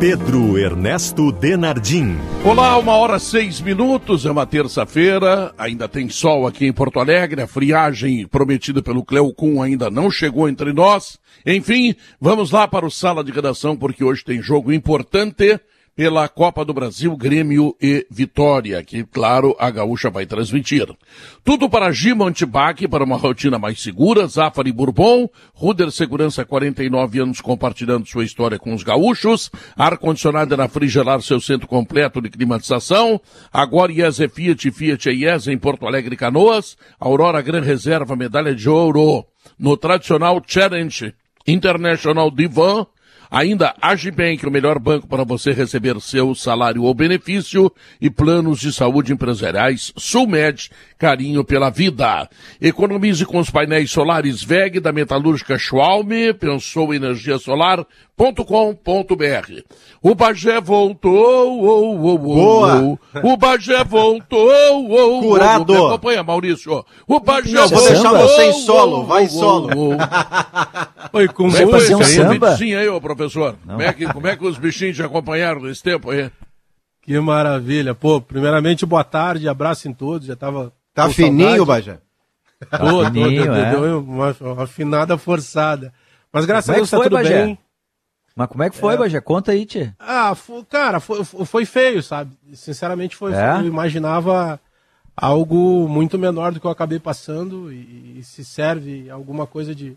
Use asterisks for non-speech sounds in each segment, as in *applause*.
Pedro Ernesto Denardim. Olá, uma hora seis minutos, é uma terça-feira, ainda tem sol aqui em Porto Alegre, a friagem prometida pelo Cleocum ainda não chegou entre nós. Enfim, vamos lá para o sala de redação, porque hoje tem jogo importante pela Copa do Brasil, Grêmio e Vitória, que, claro, a Gaúcha vai transmitir. Tudo para Gima Antibac, para uma rotina mais segura, Zafari Bourbon, Ruder Segurança, 49 anos compartilhando sua história com os gaúchos, ar-condicionado na Frigelar, seu centro completo de climatização, agora IES é Fiat, Fiat é IES em Porto Alegre Canoas, Aurora Gran Reserva, medalha de ouro, no tradicional Challenge International Divan, Ainda Agibank, o melhor banco para você receber seu salário ou benefício e planos de saúde empresariais. Sulmed, carinho pela vida. Economize com os painéis solares VEG da metalúrgica Schwalme. Pensou em energia solar? .com.br. O Bagé voltou, oh, oh, oh, Boa. o Bagé voltou, oh, Curado. Me acompanha, Maurício. O Bagé Não, vou voltou. deixar você em oh, solo, oh, vai em oh, solo. oh, oh. Oi, com Como é música foi um samba? bichinho aí, ô professor? Como é, que, como é que os bichinhos te acompanharam nesse tempo aí? Que maravilha. Pô, primeiramente, boa tarde, abraço em todos. Já tava. Tá com fininho. Bajé? Tô, fininho, deu- é. deu uma, uma afinada forçada. Mas graças Como a é Deus que tá foi, tudo Bagé? bem. Mas como é que foi, Bagé? Conta aí, tia. Ah, fo- cara, foi, foi feio, sabe? Sinceramente, foi. É? Eu imaginava algo muito menor do que eu acabei passando e, e se serve alguma coisa de,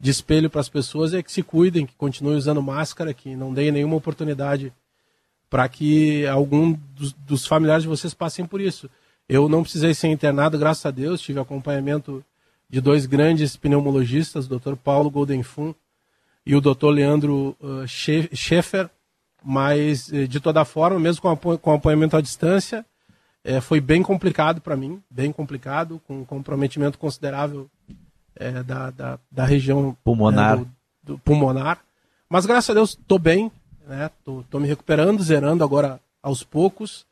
de espelho para as pessoas é que se cuidem, que continuem usando máscara, que não deem nenhuma oportunidade para que algum dos, dos familiares de vocês passem por isso. Eu não precisei ser internado, graças a Deus, tive acompanhamento de dois grandes pneumologistas, o Dr. Paulo Goldenfun e o Dr. Leandro uh, Sche- Schaeffer, mas eh, de toda forma, mesmo com, apo- com acompanhamento à distância, eh, foi bem complicado para mim, bem complicado, com um comprometimento considerável eh, da, da, da região Pulmonar. né, do, do pulmonar. Mas graças a Deus estou bem, né? Tô, tô me recuperando, zerando agora aos poucos.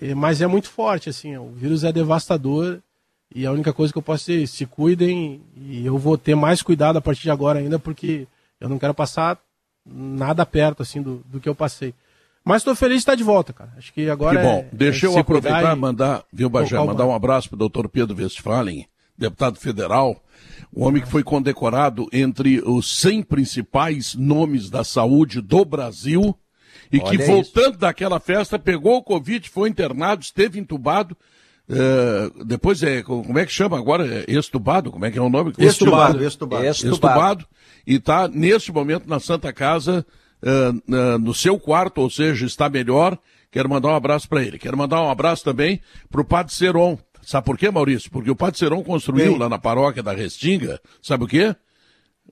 Eh, Mas é muito forte, assim, o vírus é devastador e a única coisa que eu posso dizer é se cuidem e eu vou ter mais cuidado a partir de agora ainda porque eu não quero passar nada perto, assim, do, do que eu passei. Mas estou feliz de estar de volta, cara. Acho que agora que bom. é- Deixa é eu aproveitar e mandar, viu, Bagé, Calma. mandar um abraço para o doutor Pedro Westphalen, deputado federal, o homem que foi condecorado entre os 100 principais nomes da saúde do Brasil e que, Olha voltando daquela festa, pegou o Covid, foi internado, esteve entubado. eh, depois é, como é que chama agora? É Estubado? Como é que é o nome? Estubado, estubado. Estubado. estubado e está neste momento na Santa Casa, eh, na- no seu quarto, ou seja, está melhor. Quero mandar um abraço para ele. Quero mandar um abraço também para o Padre Seron. Sabe por quê, Maurício? Porque o Padre Seron construiu Bem. lá na paróquia da Restinga, sabe o quê?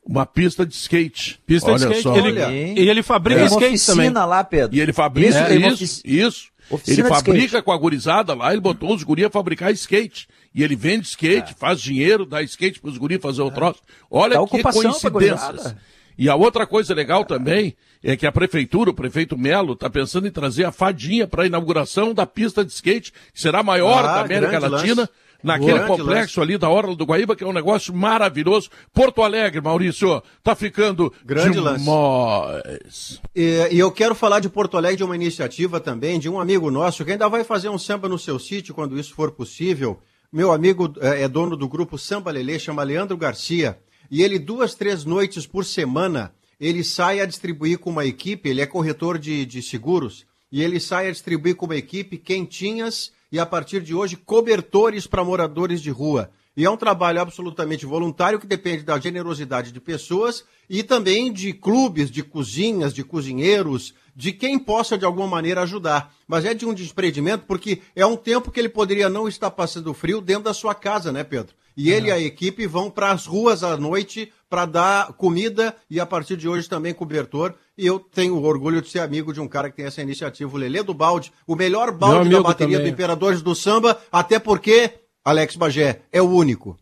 Uma pista de skate. Pista Olha de skate. só. Ele, Olha. e ele fabrica uma skate oficina também. lá, Pedro. E ele fabrica Isso, uma isso, isso. Oficina Ele fabrica skate. com a gurizada lá, ele botou os guri a fabricar skate. E ele vende É. skate, faz dinheiro, dá skate pros guri fazer o troço. Olha Dá que coincidências. E a outra coisa legal também é que a prefeitura, o prefeito Melo, está pensando em trazer a fadinha para a inauguração da pista de skate, que será a maior Ah, da América Latina, lance. Naquele Grande complexo ali da Orla do Guaíba, que é um negócio maravilhoso. Porto Alegre, Maurício, tá ficando Grande lance. demais. E, e eu quero falar de Porto Alegre de uma iniciativa também de um amigo nosso que ainda vai fazer um samba no seu sítio quando isso for possível. Meu amigo eh, é dono do grupo Samba Lelê, chama Leandro Garcia. E ele, duas, três noites por semana, ele sai a distribuir com uma equipe, ele é corretor de, de seguros, e ele sai a distribuir com uma equipe quentinhas e, a partir de hoje, cobertores para moradores de rua. E é um trabalho absolutamente voluntário que depende da generosidade de pessoas e também de clubes, de cozinhas, de cozinheiros, de quem possa de alguma maneira ajudar. Mas é de um desprendimento porque é um tempo que ele poderia não estar passando frio dentro da sua casa, né, Pedro? E ele e a equipe vão para as ruas à noite para dar comida e a partir de hoje também cobertor. E eu tenho o orgulho de ser amigo de um cara que tem essa iniciativa, o Lelê do Balde, o melhor balde da bateria também. do Imperadores do Samba, até porque, Alex Bagé, é o único.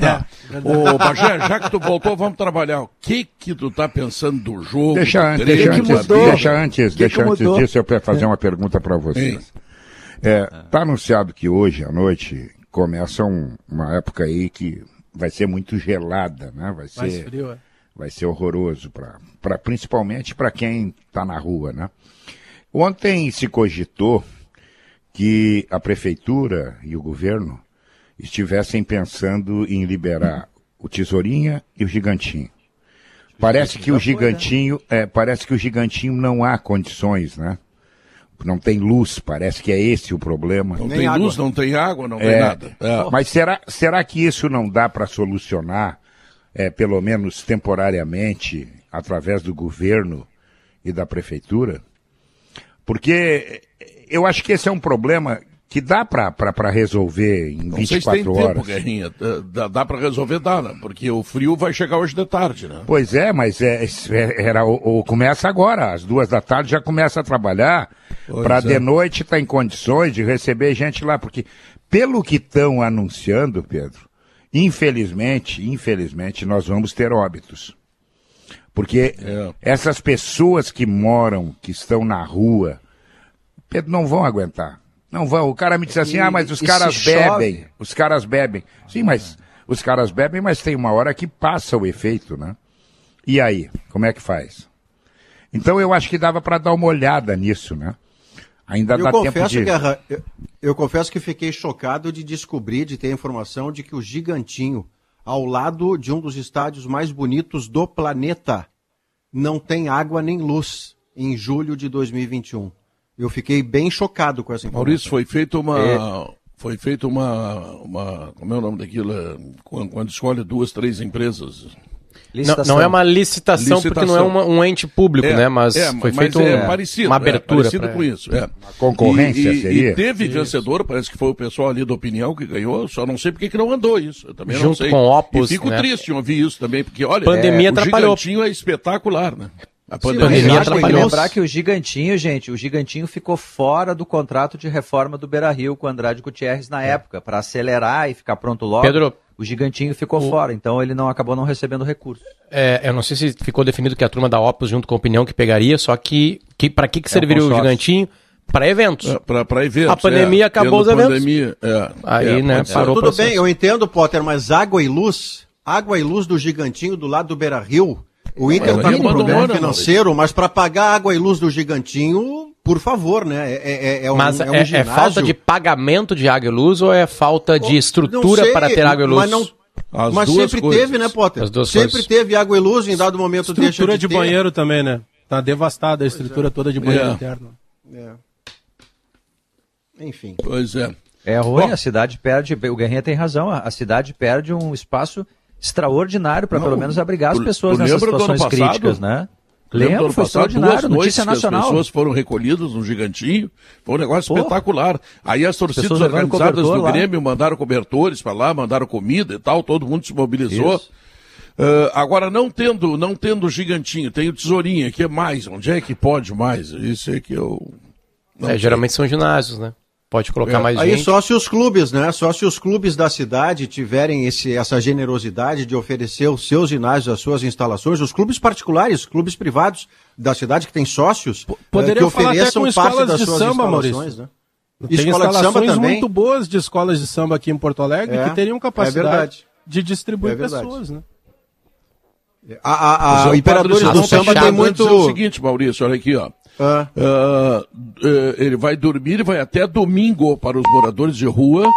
Tá. Ô, Bagé, já que tu voltou, vamos trabalhar. O que que tu tá pensando do jogo? Deixa antes, deixa antes, deixa antes, que deixa que antes disso eu quero fazer uma pergunta para vocês. É, tá anunciado que hoje à noite começa um- uma época aí que vai ser muito gelada, né? Vai Mais ser, frio, é. Vai ser horroroso para, principalmente para quem está na rua, né? Ontem se cogitou que a prefeitura e o governo estivessem pensando em liberar o Tesourinha e o Gigantinho. Parece que o Gigantinho, é, parece que o Gigantinho não há condições, né? Não tem luz, parece que é esse o problema. Não Nem tem água. luz, não tem água, não tem É, nada. É. Mas será, será que isso não dá para solucionar, é, pelo menos temporariamente, através do governo e da prefeitura? Porque eu acho que esse é um problema que dá para resolver em Não sei se tem 24 tempo, horas. Guerrinha. Dá- Dá, pra resolver, dá, né? Porque o frio vai chegar hoje de tarde, né? Pois é, mas é, é- era, o, o- começa agora, às duas da tarde já começa a trabalhar, para é. de noite estar em condições de receber gente lá, porque pelo que estão anunciando, Pedro, infelizmente, infelizmente, nós vamos ter óbitos. Porque É. essas pessoas que moram, que estão na rua, Pedro, não vão aguentar. Não vão. O cara me disse assim, E- ah, mas os caras chove? bebem. Os caras bebem. Sim, mas os caras bebem, mas tem uma hora que passa o efeito, né? E aí, como é que faz? Então eu acho que dava para dar uma olhada nisso, né? Ainda Eu dá tempo confesso, de. Guerra, eu, eu confesso que fiquei chocado de descobrir, de ter a informação de que o Gigantinho, ao lado de um dos estádios mais bonitos do planeta, não tem água nem luz em julho de 2021. Eu fiquei bem chocado com essa informação. Maurício, foi feita uma. É. Foi feita uma, uma. Como é o nome daquilo? Quando escolhe duas, três empresas. Não, Licitação. não é uma licitação, porque não é Licitação. uma- um ente público, É, né? Mas é, foi mas feito é um- parecido, uma é abertura. parecido com isso. É. concorrência e, e- seria? E teve vencedor, parece que foi o pessoal ali da opinião que ganhou, só não sei porque que não andou isso. Eu também não Junto sei. com o Opus, e fico né? triste em ouvir isso também, porque olha, Pandemia é, o atrapalhou. gigantinho é espetacular, né? A pandemia que atrapalhou. lembrar que o Gigantinho, gente, o Gigantinho ficou fora do contrato de reforma do Beira-Rio com o Andrade Gutierrez na época, para acelerar e ficar pronto logo. Pedro, o Gigantinho ficou fora, então ele não acabou não recebendo recurso. É, eu não sei se ficou definido que a turma da Opus, junto com a opinião, que pegaria, só que, que para que, que serviria o consórcio. gigantinho? Para eventos. É, pra, pra eventos. A pandemia é, acabou os eventos. pandemia, é, Aí, é, né, parou o Tudo processo. bem, eu entendo, Potter, mas água e luz, água e luz do Gigantinho do lado do Beira-Rio, o Inter está com abandonou, problema financeiro, mas para pagar água e luz do Gigantinho, por favor, né? É, é, é um, Mas é um é, é falta de pagamento de água e luz ou é falta de estrutura sei, para ter água e luz? Mas, não, As mas duas sempre coisas. teve, né, Potter? As duas sempre coisas. teve água e luz, em dado momento deixa Estrutura de ter. banheiro também, né? Tá devastada a estrutura toda de banheiro É. interno. É. Enfim. Pois é. É ruim, Bom. a cidade perde, o Guerrinha tem razão, a cidade perde um espaço extraordinário para pelo menos abrigar as pessoas nessas situações críticas, né? Lembra do Lembro, ano foi passado, extraordinário, duas noites notícia que as nacional. pessoas foram recolhidas no Gigantinho, foi um negócio Pô. espetacular. Aí as torcidas organizadas do lá. Grêmio mandaram cobertores para lá, mandaram comida e tal, todo mundo se mobilizou. Ah, agora, não tendo, não tendo Gigantinho, tem o Tesourinha, que é mais, onde é que pode mais? Isso é que eu... não É, geralmente são ginásios, né? Pode colocar É, mais Aí gente. só se os clubes, né? Só se os clubes da cidade tiverem esse, essa generosidade de oferecer os seus ginásios, as suas instalações, os clubes particulares, clubes privados da cidade que têm sócios, eh, poderiam que falar até ofereçam com parte escolas das de suas samba, instalações, Maurício. né? Tem Escola de samba instalações muito boas de escolas de samba aqui em Porto Alegre É, que teriam é capacidade verdade. de distribuir É verdade. pessoas, né? A, a, a- o Imperadores do Samba tem muito. o seguinte, Maurício, olha aqui, ó. Ah, eh, ele vai dormir e vai até domingo para os moradores de rua.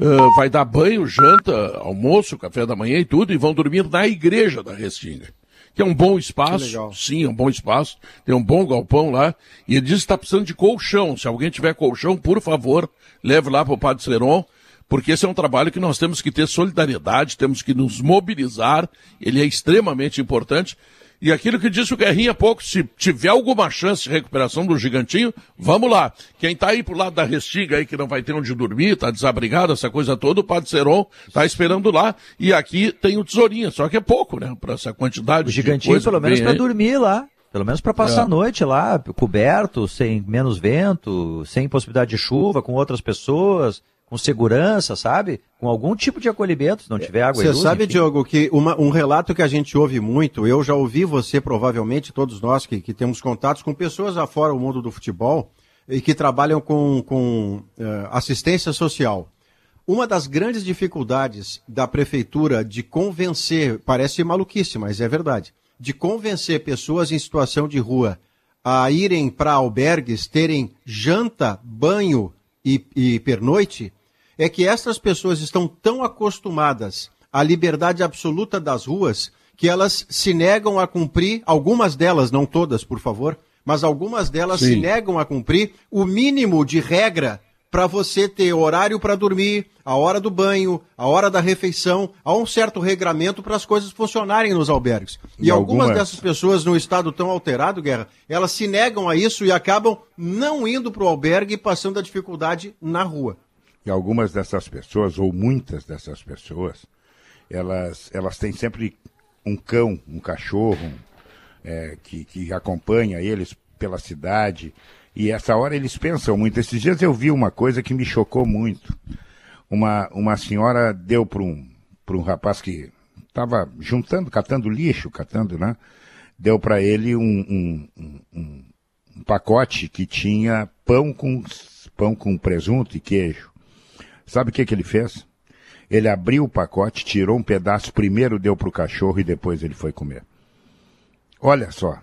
Ah, vai dar banho, janta, almoço, café da manhã e tudo, e vão dormir na igreja da Restinga. Que é um bom espaço, sim, é um bom espaço, tem um bom galpão lá, e ele diz que está precisando de colchão. Se alguém tiver colchão, por favor, leve lá para o Padre Seron, porque esse é um trabalho que nós temos que ter solidariedade, temos que nos mobilizar, ele é extremamente importante. E aquilo que disse o Guerrinha há pouco, se tiver alguma chance de recuperação do gigantinho, vamos lá. Quem tá aí pro lado da Restiga aí, que não vai ter onde dormir, tá desabrigado, essa coisa toda, o Padre Seron tá esperando lá. E aqui tem o tesourinho, só que é pouco, né? Pra essa quantidade O de gigantinho, pelo menos para dormir lá. Pelo menos para passar É. a noite lá, coberto, sem menos vento, sem possibilidade de chuva, com outras pessoas, com segurança, sabe? Com algum tipo de acolhimento, se não tiver água e Você luz. sabe, enfim. Diogo, que uma- um relato que a gente ouve muito, eu já ouvi você, provavelmente, todos nós que, que temos contatos com pessoas afora o mundo do futebol e que trabalham com, com eh, assistência social. Uma das grandes dificuldades da prefeitura de convencer, parece maluquice, mas é verdade, de convencer pessoas em situação de rua a irem para albergues, terem janta, banho e, e pernoite, é que essas pessoas estão tão acostumadas à liberdade absoluta das ruas que elas se negam a cumprir, algumas delas, não todas, por favor, mas algumas delas Sim. se negam a cumprir o mínimo de regra para você ter horário para dormir, a hora do banho, a hora da refeição, há um certo regramento para as coisas funcionarem nos albergues. E, E algumas, algumas- dessas pessoas num estado tão alterado, Guerra, elas se negam a isso e acabam não indo para o albergue e passando a dificuldade na rua. E algumas dessas pessoas, ou muitas dessas pessoas, elas, elas têm sempre um cão, um cachorro, é, que, que acompanha eles pela cidade. E essa hora eles pensam muito. Esses dias eu vi uma coisa que me chocou muito. Uma, uma senhora deu para um, um rapaz que estava juntando, catando lixo, catando, né? Deu para ele um, um, um, um- um pacote que tinha pão com, pão com presunto e queijo. Sabe o que, que ele fez? Ele abriu o pacote, tirou um pedaço, primeiro deu para o cachorro e depois ele foi comer. Olha só.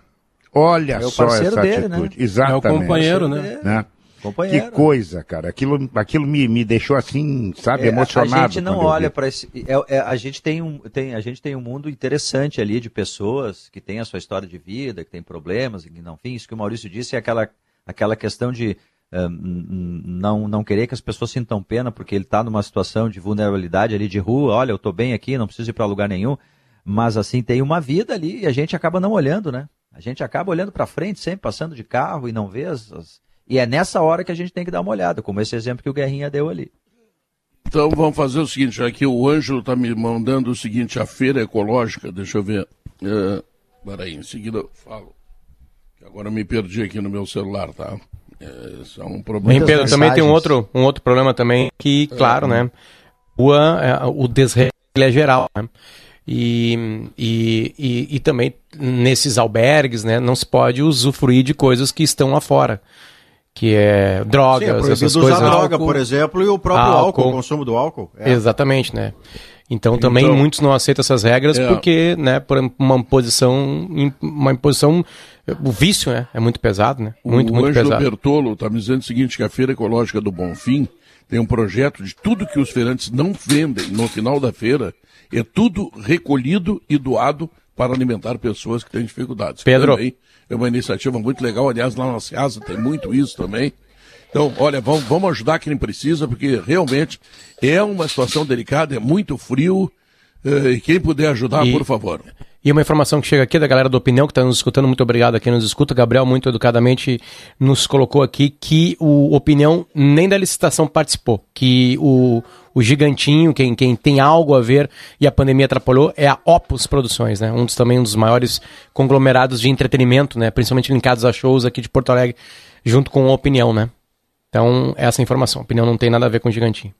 Olha É o só parceiro essa dele, né? atitude. É Exatamente. o companheiro, né? né? Companheiro. Que coisa, cara. Aquilo, aquilo me, me deixou assim, sabe, É, emocionado. A gente não olha para esse. é- é- a, gente tem um, tem, a gente tem um mundo interessante ali de pessoas que têm a sua história de vida, que têm problemas, e que não, enfim, isso que o Maurício disse é aquela, aquela questão de não, não querer que as pessoas sintam pena porque ele está numa situação de vulnerabilidade ali de rua. Olha, eu estou bem aqui, não preciso ir para lugar nenhum. Mas assim, tem uma vida ali e a gente acaba não olhando, né? A gente acaba olhando para frente, sempre passando de carro e não vê as, as- E é nessa hora que a gente tem que dar uma olhada, como esse exemplo que o Guerrinha deu ali. Então vamos fazer o seguinte, aqui o Ângelo está me mandando o seguinte, a feira ecológica, deixa eu ver. Peraí, em seguida eu falo. Agora me perdi aqui no meu celular, tá? É, isso é um Bem, problema. Pedro, também tem um outro, um outro problema também que, claro, né? O, é, o desregulho é geral, né? E, e, e, e também nesses albergues, né? Não se pode usufruir de coisas que estão lá fora. Que é Sim, é drogas, proibido essas usar coisas. droga, álcool. por exemplo, e o próprio Álcool. álcool, o consumo do álcool. É. Exatamente, né? Então também Então- muitos não aceitam essas regras É. porque, né, por uma imposição, uma imposição, o vício, né, é muito pesado, né? Muito, o muito Ângelo pesado. Bertolo está me dizendo o seguinte, que a Feira Ecológica do Bonfim tem um projeto de tudo que os feirantes não vendem no final da feira, é tudo recolhido e doado para alimentar pessoas que têm dificuldades. Pedro. Também é uma iniciativa muito legal, aliás, lá na Ceasa tem muito isso também. Então, olha, vamos, vamos ajudar quem precisa, porque realmente é uma situação delicada, é muito frio, eh, e quem puder ajudar, E- por favor. E uma informação que chega aqui da galera do Opinião, que está nos escutando, muito obrigado a quem nos escuta. Gabriel, muito educadamente, nos colocou aqui que o Opinião nem da licitação participou. Que o, o gigantinho, quem, quem tem algo a ver e a pandemia atrapalhou, é a Opus Produções, né? Um dos também um dos maiores conglomerados de entretenimento, né? Principalmente linkados a shows aqui de Porto Alegre, junto com a Opinião, né? Então, essa informação. A opinião não tem nada a ver com o gigantinho.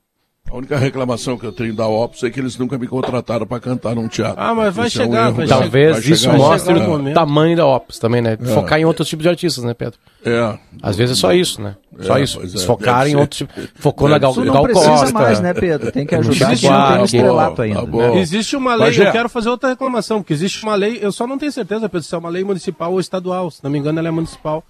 A única reclamação que eu tenho da Opus é que eles nunca me contrataram para cantar num teatro. Ah, mas vai Esse é um chegar, erro vai chegar. Talvez vai chegar isso mostre chegar um o tamanho da Opus também, né? Focar em outros tipos de artistas, né, Pedro? É. Às vezes é só isso, né? Só É, isso. é, deve em outros tipos. Focou na Gal, Tu não Gal precisa Costa. mais, né, Pedro? Tem que ajudar Existe não tem uma- um estrelato Tá ainda. bom. né? Existe uma lei, eu quero fazer outra reclamação, porque existe uma lei, eu só não tenho certeza, Pedro, se é uma lei municipal ou estadual, se não me engano ela é municipal,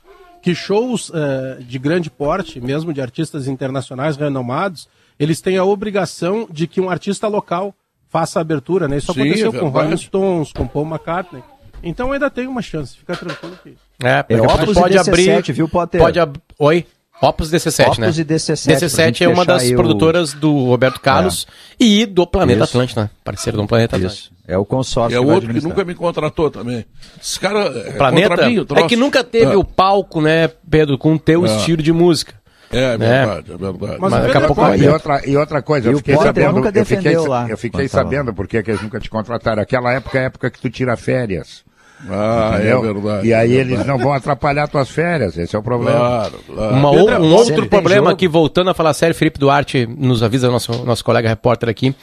que shows eh, de grande porte, mesmo de artistas internacionais renomados, eles têm a obrigação de que um artista local faça a abertura, né? Isso Sim, aconteceu é com. Rolling Stones, com Paul McCartney. Então ainda tem uma chance, fica tranquilo que... É, e pode DC7, abrir. viu, Potter? Pode ab... Oi? Opus DC7, né? Opus e DC7, pra DC7 gente é uma das o- produtoras do Roberto Carlos e do Planeta Isso. Atlântico, né? Parceiro do Planeta Atlântico. Isso. É o consórcio É vai outro que nunca me contratou também. Esse cara é Planeta mim, o é que nunca teve É. o palco, né, Pedro, com o teu É. estilo de música. É, é verdade, é verdade. Mas Mas daqui a pouco pode- vai. E outra, e outra coisa, E eu o fiquei sabendo. nunca eu fiquei, defendeu lá, Eu fiquei quando sabendo por que que eles nunca te contrataram. Aquela época é a época que tu tira férias. Ah, entendeu? é verdade. E aí é eles verdade. não vão atrapalhar tuas férias, esse é o problema. Claro, claro. Uma Pedro, um outro problema aqui, voltando a falar sério, Felipe Duarte nos avisa, nosso, nosso colega repórter aqui,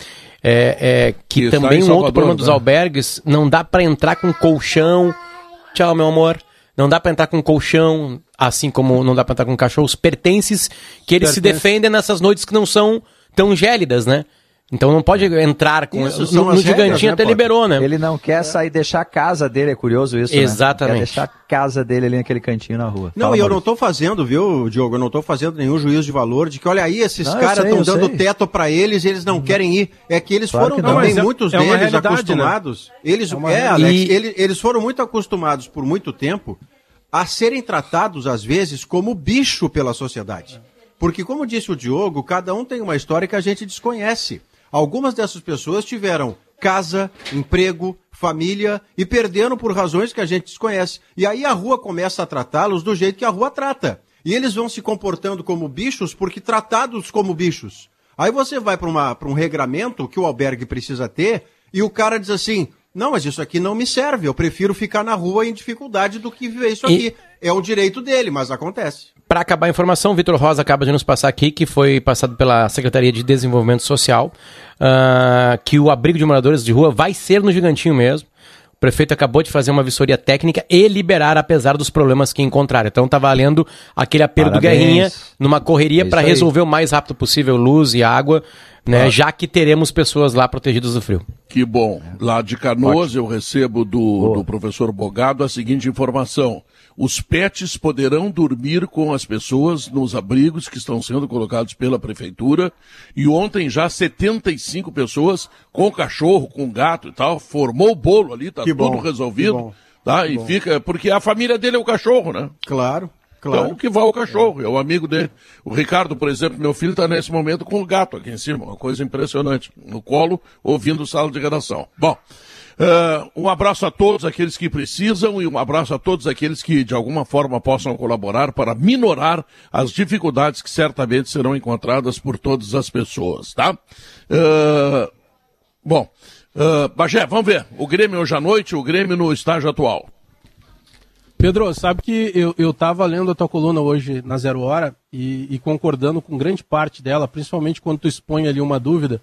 é, é que também em um Salvador, outro problema dos né? albergues, não dá pra entrar com colchão. Tchau, meu amor. Não dá pra entrar com colchão, assim como não dá pra entrar com cachorros, pertences que eles se Pertences. defendem nessas noites que não são tão gélidas, né? Então não pode entrar com. Isso, no são no regras, gigantinho né, até Potter? liberou, né? Ele não quer sair, deixar a casa dele, é curioso isso, né? Exatamente. Quer deixar a casa dele ali naquele cantinho na rua. Não, Fala, e eu não Maurício. estou fazendo, viu, Diogo? Eu não estou fazendo nenhum juízo de valor de que, olha aí, esses Não, caras estão dando sei. teto para eles e eles não querem ir. É que eles Claro foram que não. também, é- muitos é deles, né? acostumados. Eles, É é. Alex, E- ele- eles foram muito acostumados por muito tempo a serem tratados, às vezes, como bicho pela sociedade. Porque, como disse o Diogo, cada um tem uma história que a gente desconhece. Algumas dessas pessoas tiveram casa, emprego, família e perderam por razões que a gente desconhece. E aí a rua começa a tratá-los do jeito que a rua trata. E eles vão se comportando como bichos porque tratados como bichos. Aí você vai para um regramento que o albergue precisa ter e o cara diz assim: não, mas isso aqui não me serve, eu prefiro ficar na rua em dificuldade do que viver isso E- aqui. É um direito dele, mas acontece. Para acabar a informação, o Vitor Rosa acaba de nos passar aqui, que foi passado pela Secretaria de Desenvolvimento Social, ah, que o abrigo de moradores de rua vai ser no Gigantinho mesmo. O prefeito acabou de fazer uma vistoria técnica e liberar, apesar dos problemas que encontraram. Então tá valendo aquele apelo do Parabéns. Guerrinha numa correria É para resolver o mais rápido possível luz e água, né? Já que teremos pessoas lá protegidas do frio. Que bom. Lá de Canoas eu recebo do, do professor Bogado a seguinte informação. Os pets poderão dormir com as pessoas nos abrigos que estão sendo colocados pela prefeitura. E ontem já 75 pessoas com cachorro, com gato e tal. Formou o bolo ali, tá Que tudo bom, resolvido. que bom, tá? e fica. Porque a família dele é o cachorro, né? Claro, Então, que vá o cachorro, é o amigo dele. O Ricardo, por exemplo, meu filho está nesse momento com o gato aqui em cima, uma coisa impressionante. No colo, ouvindo sala de redação. Bom, eh, um abraço a todos aqueles que precisam e um abraço a todos aqueles que, de alguma forma, possam colaborar para minorar as dificuldades que certamente serão encontradas por todas as pessoas, tá? Eh, bom, eh, Bagé, vamos ver. O Grêmio hoje à noite, o Grêmio no estágio atual. Pedro, sabe que eu, eu tava lendo a tua coluna hoje na Zero Hora e, e concordando com grande parte dela, principalmente quando tu expõe ali uma dúvida,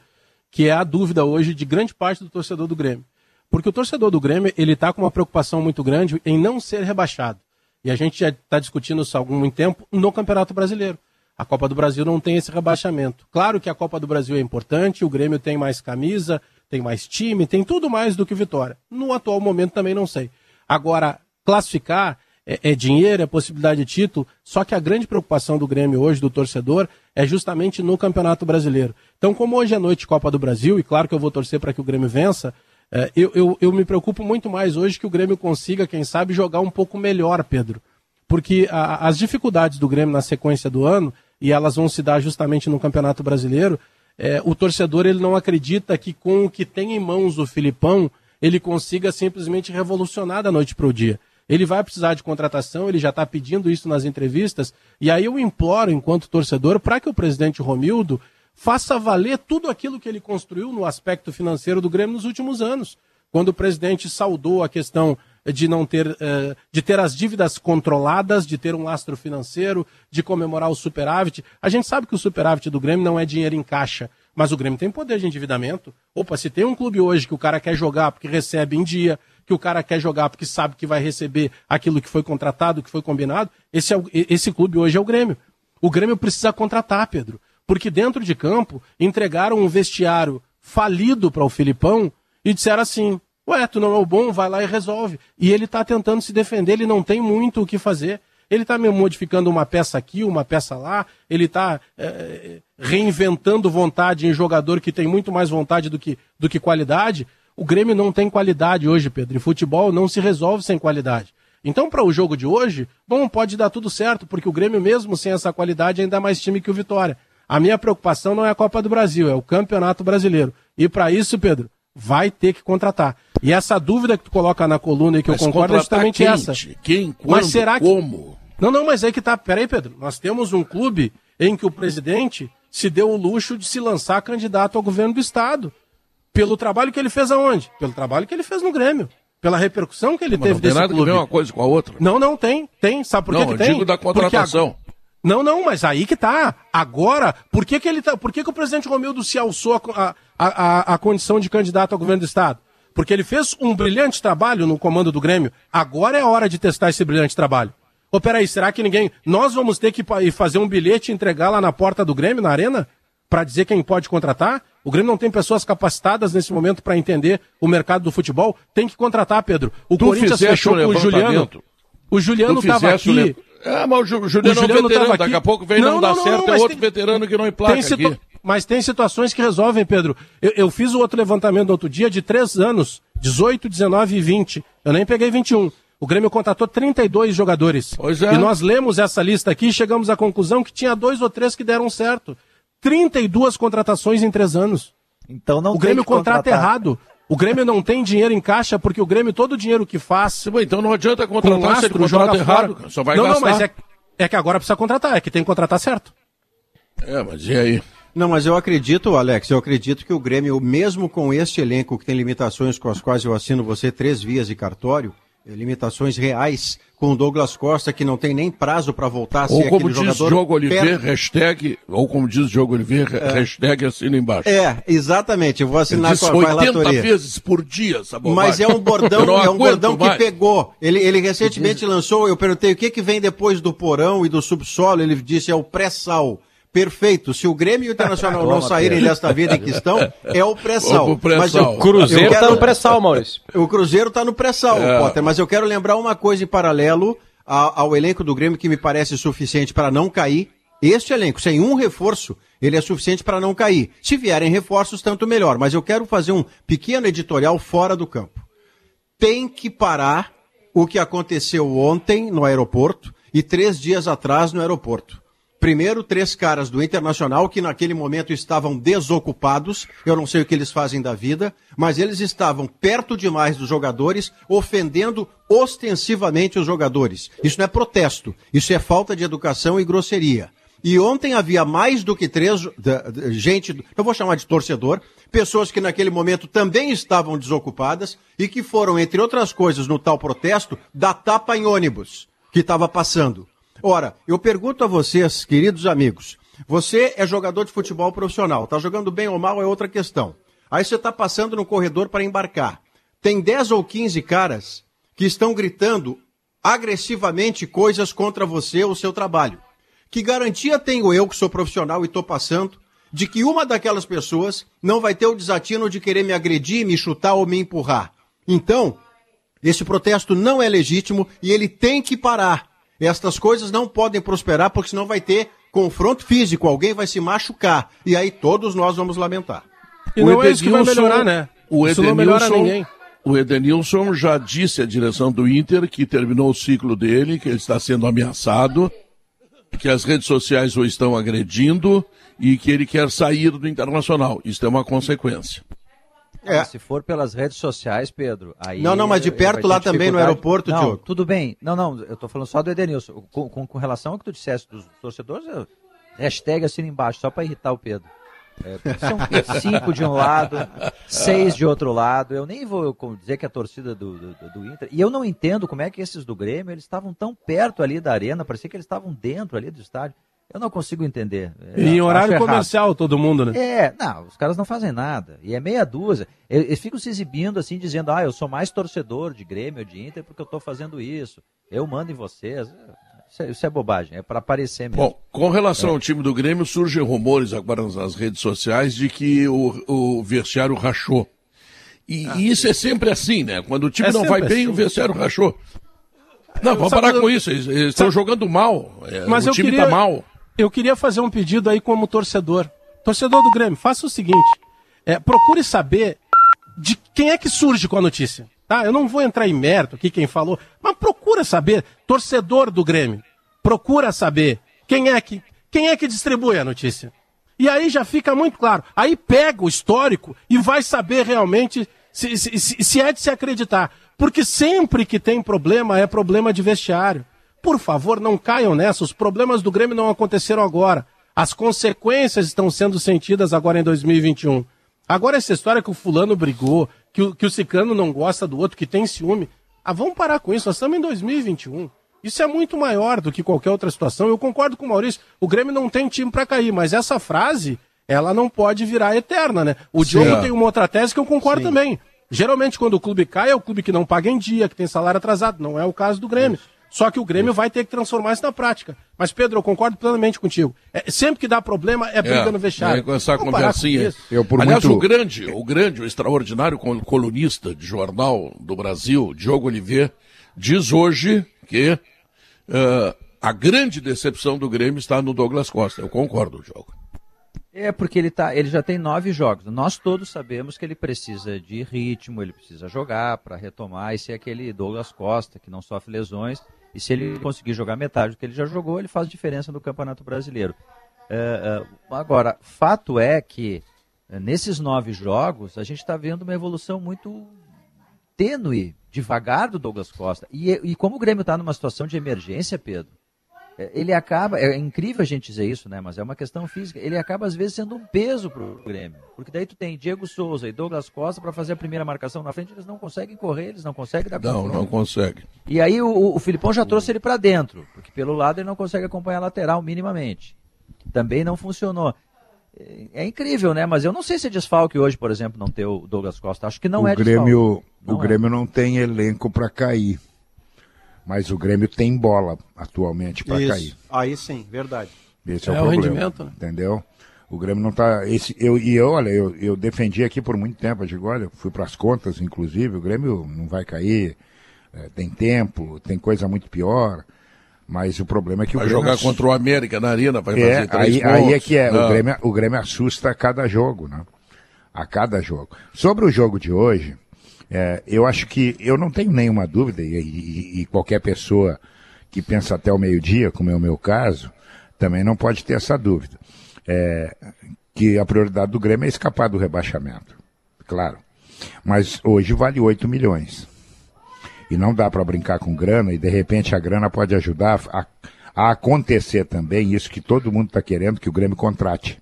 que é a dúvida hoje de grande parte do torcedor do Grêmio. Porque o torcedor do Grêmio, ele tá com uma preocupação muito grande em não ser rebaixado. E a gente já está discutindo isso há algum tempo no Campeonato Brasileiro. A Copa do Brasil não tem esse rebaixamento. Claro que a Copa do Brasil é importante, o Grêmio tem mais camisa, tem mais time, tem tudo mais do que vitória. No atual momento também não sei. Agora, classificar é, é dinheiro, é possibilidade de título, só que a grande preocupação do Grêmio hoje, do torcedor, é justamente no Campeonato Brasileiro. Então, como hoje é noite Copa do Brasil, e claro que eu vou torcer para que o Grêmio vença, é, eu, eu, eu me preocupo muito mais hoje que o Grêmio consiga, quem sabe, jogar um pouco melhor, Pedro. Porque a- as dificuldades do Grêmio na sequência do ano, e elas vão se dar justamente no Campeonato Brasileiro, é, o torcedor ele não acredita que com o que tem em mãos o Filipão, ele consiga simplesmente revolucionar da noite para o dia. Ele vai precisar de contratação, ele já está pedindo isso nas entrevistas, e aí eu imploro, enquanto torcedor, para que o presidente Romildo faça valer tudo aquilo que ele construiu no aspecto financeiro do Grêmio nos últimos anos. Quando o presidente saudou a questão de não ter, eh, de ter as dívidas controladas, de ter um lastro financeiro, de comemorar o superávit. A gente sabe que o superávit do Grêmio não é dinheiro em caixa, mas o Grêmio tem poder de endividamento. Opa, se tem um clube hoje que o cara quer jogar porque recebe em dia, que o cara quer jogar porque sabe que vai receber aquilo que foi contratado, que foi combinado, esse, é esse clube hoje é o Grêmio. O Grêmio precisa contratar, Pedro, porque dentro de campo entregaram um vestiário falido para o Filipão e disseram assim: Ué, tu não é o bom, vai lá e resolve. E ele está tentando se defender, ele não tem muito o que fazer. Ele está modificando uma peça aqui, uma peça lá, ele está reinventando vontade em jogador que tem muito mais vontade do que, do que qualidade. O Grêmio não tem qualidade hoje, Pedro. E futebol não se resolve sem qualidade. Então, para o jogo de hoje, bom, pode dar tudo certo, porque o Grêmio, mesmo sem essa qualidade, ainda é mais time que o Vitória. A minha preocupação não é a Copa do Brasil, é o Campeonato Brasileiro. E para isso, Pedro, vai ter que contratar. E essa dúvida que tu coloca na coluna e que Mas eu concordo é justamente quem, essa. Quem, quando, Mas será que- como? Não, não, mas aí que tá. Peraí, Pedro. Nós temos um clube em que o presidente se deu o luxo de se lançar candidato ao governo do Estado. Pelo trabalho que ele fez aonde? Pelo trabalho que ele fez no Grêmio. pela repercussão que ele Mas teve não tem desse nada clube. que ver uma coisa com a outra. Não, não tem, tem. Sabe por Não, que, que eu tem? digo da contratação. Não, não, mas aí que tá. Agora, por que, que ele tá. Por que, que o presidente Romildo se alçou a, a, a, a condição de candidato ao governo do Estado? Porque ele fez um brilhante trabalho no comando do Grêmio. Agora é a hora de testar esse brilhante trabalho. Ô, peraí, será que ninguém. Nós vamos ter que fazer um bilhete e entregar lá na porta do Grêmio, na arena? Para dizer quem pode contratar? O Grêmio não tem pessoas capacitadas nesse momento para entender o mercado do futebol? Tem que contratar, Pedro. O Tu Corinthians fechou com o Juliano. O Juliano estava aqui. le- É, mas o Ju- Juliano O é um Juliano veterano, daqui aqui. a pouco vem não, Não, não, não, certo, não, é mas outro tem- veterano que não emplaca Tem aqui. Mas tem situações que resolvem, Pedro. Eu, eu fiz o outro levantamento no outro dia de três anos: 18, 19 e 20. Eu nem peguei 21. O Grêmio contratou 32 jogadores. Pois é. E nós lemos essa lista aqui e chegamos à conclusão que tinha dois ou três que deram certo. 32 contratações em três anos. Então não o Grêmio contrata contratar. errado. O Grêmio não tem dinheiro em caixa porque o Grêmio, todo o dinheiro que faz. Então não adianta com o contratar se ele contrata fora. errado, só vai não, gastar. não, mas é, é que agora precisa contratar, é que tem que contratar certo. É, mas e aí? Não, mas eu acredito, Alex, eu acredito que o Grêmio, mesmo com este elenco que tem limitações com as quais eu assino você três vias de cartório, limitações reais, com o Douglas Costa, que não tem nem prazo para voltar a ser Ou como diz jogador. Diogo Oliveira, hashtag, ou como diz Diogo Oliveira, hashtag assina embaixo. É, exatamente, eu vou assinar com a, com a 80 relatoria. vezes por dia essa bobagem. Mas é um bordão, *laughs* é um bordão que pegou. Ele, ele recentemente lançou, eu perguntei o que, que vem depois do porão e do subsolo, ele disse é o pré-sal. Perfeito. Se o Grêmio e o Internacional não saírem desta vida em que estão, é o pré-sal. Pro Mas eu- Cruzeiro eu tá quero- no pré-sal, *laughs* Maurício. O Cruzeiro está no pré-sal, É. Potter, mas eu quero lembrar uma coisa em paralelo a- ao elenco do Grêmio que me parece suficiente para não cair. Este elenco, sem um reforço, ele é suficiente para não cair. Se vierem reforços, tanto melhor. Mas eu quero fazer um pequeno editorial fora do campo. Tem que parar o que aconteceu ontem no aeroporto e três dias atrás no aeroporto. Primeiro, três caras do Internacional que naquele momento estavam desocupados. Eu não sei o que eles fazem da vida, mas eles estavam perto demais dos jogadores, ofendendo ostensivamente os jogadores. Isso não é protesto, isso é falta de educação e grosseria. E ontem havia mais do que três gente, eu vou chamar de torcedor, pessoas que naquele momento também estavam desocupadas e que foram, entre outras coisas, no tal protesto, dar tapa em ônibus que estava passando. Ora, eu pergunto a vocês, queridos amigos, você é jogador de futebol profissional, tá jogando bem ou mal é outra questão. Aí você está passando no corredor para embarcar. Tem 10 ou 15 caras que estão gritando agressivamente coisas contra você ou seu trabalho. Que garantia tenho eu, que sou profissional e estou passando, de que uma daquelas pessoas não vai ter o desatino de querer me agredir, me chutar ou me empurrar? Então, esse protesto não é legítimo e ele tem que parar. Estas coisas não podem prosperar porque senão vai ter confronto físico, alguém vai se machucar e aí todos nós vamos lamentar. E não é isso que vai melhorar, né? O isso não melhora Edenilson, ninguém. o Edenilson já disse à direção do Inter que terminou o ciclo dele, que ele está sendo ameaçado, que as redes sociais o estão agredindo e que ele quer sair do Internacional. Isso é uma consequência. É. Mas Se for pelas redes sociais, Pedro, aí... Não, não, mas de perto lá também no aeroporto, não, Diogo. tudo bem. Não, não, eu tô falando só do Edenilson. Com, com, com relação ao que tu disseste dos torcedores, eu- hashtag assina embaixo, só para irritar o Pedro. É, são *laughs* cinco de um lado, seis de outro lado. Eu nem vou dizer que a torcida do, do, do Inter. E eu não entendo como é que esses do Grêmio, eles estavam tão perto ali da arena, parecia que eles estavam dentro ali do estádio. Eu não consigo entender. E em horário acho errado. comercial, todo mundo, né? É, não, os caras não fazem nada. E é meia dúzia. Eles ficam se exibindo assim, dizendo, ah, eu sou mais torcedor de Grêmio ou de Inter porque eu tô fazendo isso. Eu mando em vocês. Isso é, isso é bobagem, é para aparecer mesmo. Bom, com relação ao time do Grêmio, surgem rumores agora nas- redes sociais de que o, o vestiário rachou. E, e isso é sempre assim, né? Quando o time É não vai bem, assim. o vestiário rachou. Não, vamos Sabe, parar eu- com isso. Eles, eles estão jogando mal. É, Mas o eu time queria, tá mal. Eu queria fazer um pedido aí como torcedor. Torcedor do Grêmio, faça o seguinte: é, procure saber de quem é que surge com a notícia. Tá? Eu não vou entrar em mérito aqui quem falou, mas procura saber, torcedor do Grêmio, procura saber quem é que, quem é que distribui a notícia. E aí já fica muito claro. Aí pega o histórico e vai saber realmente se, se, se- se é de se acreditar. Porque sempre que tem problema, é problema de vestiário. Por favor, não caiam nessa. Os problemas do Grêmio não aconteceram agora. As consequências estão sendo sentidas agora em 2021. Agora essa história que o fulano brigou, que o, que o cicano não gosta do outro, que tem ciúme. Ah, vamos parar com isso, nós estamos em 2021. Isso é muito maior do que qualquer outra situação. Eu concordo com o Maurício, o Grêmio não tem time para cair, mas essa frase, ela não pode virar eterna, né? O Sim. Diogo tem uma outra tese que eu concordo Sim. também. Geralmente, quando o clube cai, é o clube que não paga em dia, que tem salário atrasado. Não é o caso do Grêmio. Isso. Só que o Grêmio vai ter que transformar isso na prática. Mas, Pedro, eu concordo plenamente contigo. É, sempre que dá problema, é briga é, no vestiário. É, com essa conversinha. Eu, por Aliás, muito... o grande, o grande, o extraordinário colunista de jornal do Brasil, Diogo Oliveira, diz hoje que uh, a grande decepção do Grêmio está no Douglas Costa. Eu concordo, Diogo. É porque ele, tá, ele já tem nove jogos. Nós todos sabemos que ele precisa de ritmo, ele precisa jogar para retomar e ser aquele Douglas Costa que não sofre lesões. E se ele conseguir jogar metade do que ele já jogou, ele faz diferença no Campeonato Brasileiro. É, é, agora, fato é que é, nesses nove jogos a gente está vendo uma evolução muito tênue, devagar do Douglas Costa. E, e como o Grêmio está numa situação de emergência, Pedro, ele acaba, é incrível a gente dizer isso, né? Mas é uma questão física. Ele acaba às vezes sendo um peso para o Grêmio, porque daí tu tem Diego Souza e Douglas Costa para fazer a primeira marcação na frente, eles não conseguem correr, eles não conseguem dar Não, não consegue. E aí o, o Filipão já trouxe ele para dentro, porque pelo lado ele não consegue acompanhar a lateral minimamente. Também não funcionou. É, é incrível, né? Mas eu não sei se é desfalque hoje, por exemplo, não ter o Douglas Costa. Acho que não o é Grêmio, O é. Grêmio não tem elenco para cair. Mas o Grêmio tem bola atualmente para cair. Aí sim, verdade. Esse é, é o, o rendimento. Né? Entendeu? O Grêmio não está. Esse, eu, e eu, olha, eu, eu defendi aqui por muito tempo. Eu digo, olha, fui para as contas, inclusive, o Grêmio não vai cair, é, tem tempo, tem coisa muito pior. Mas o problema é que vai o Grêmio. jogar contra o América na Arena, vai é, fazer três aí, pontos. Aí é que é, o Grêmio, o Grêmio assusta a cada jogo, né? A cada jogo. Sobre o jogo de hoje, é, eu acho que eu não tenho nenhuma dúvida, e, e, e qualquer pessoa que pensa até o meio-dia, como é o meu caso, também não pode ter essa dúvida. É, que a prioridade do Grêmio é escapar do rebaixamento. Claro. Mas hoje vale 8 milhões. E não dá para brincar com grana, e de repente a grana pode ajudar a, a acontecer também isso que todo mundo está querendo, que o Grêmio contrate.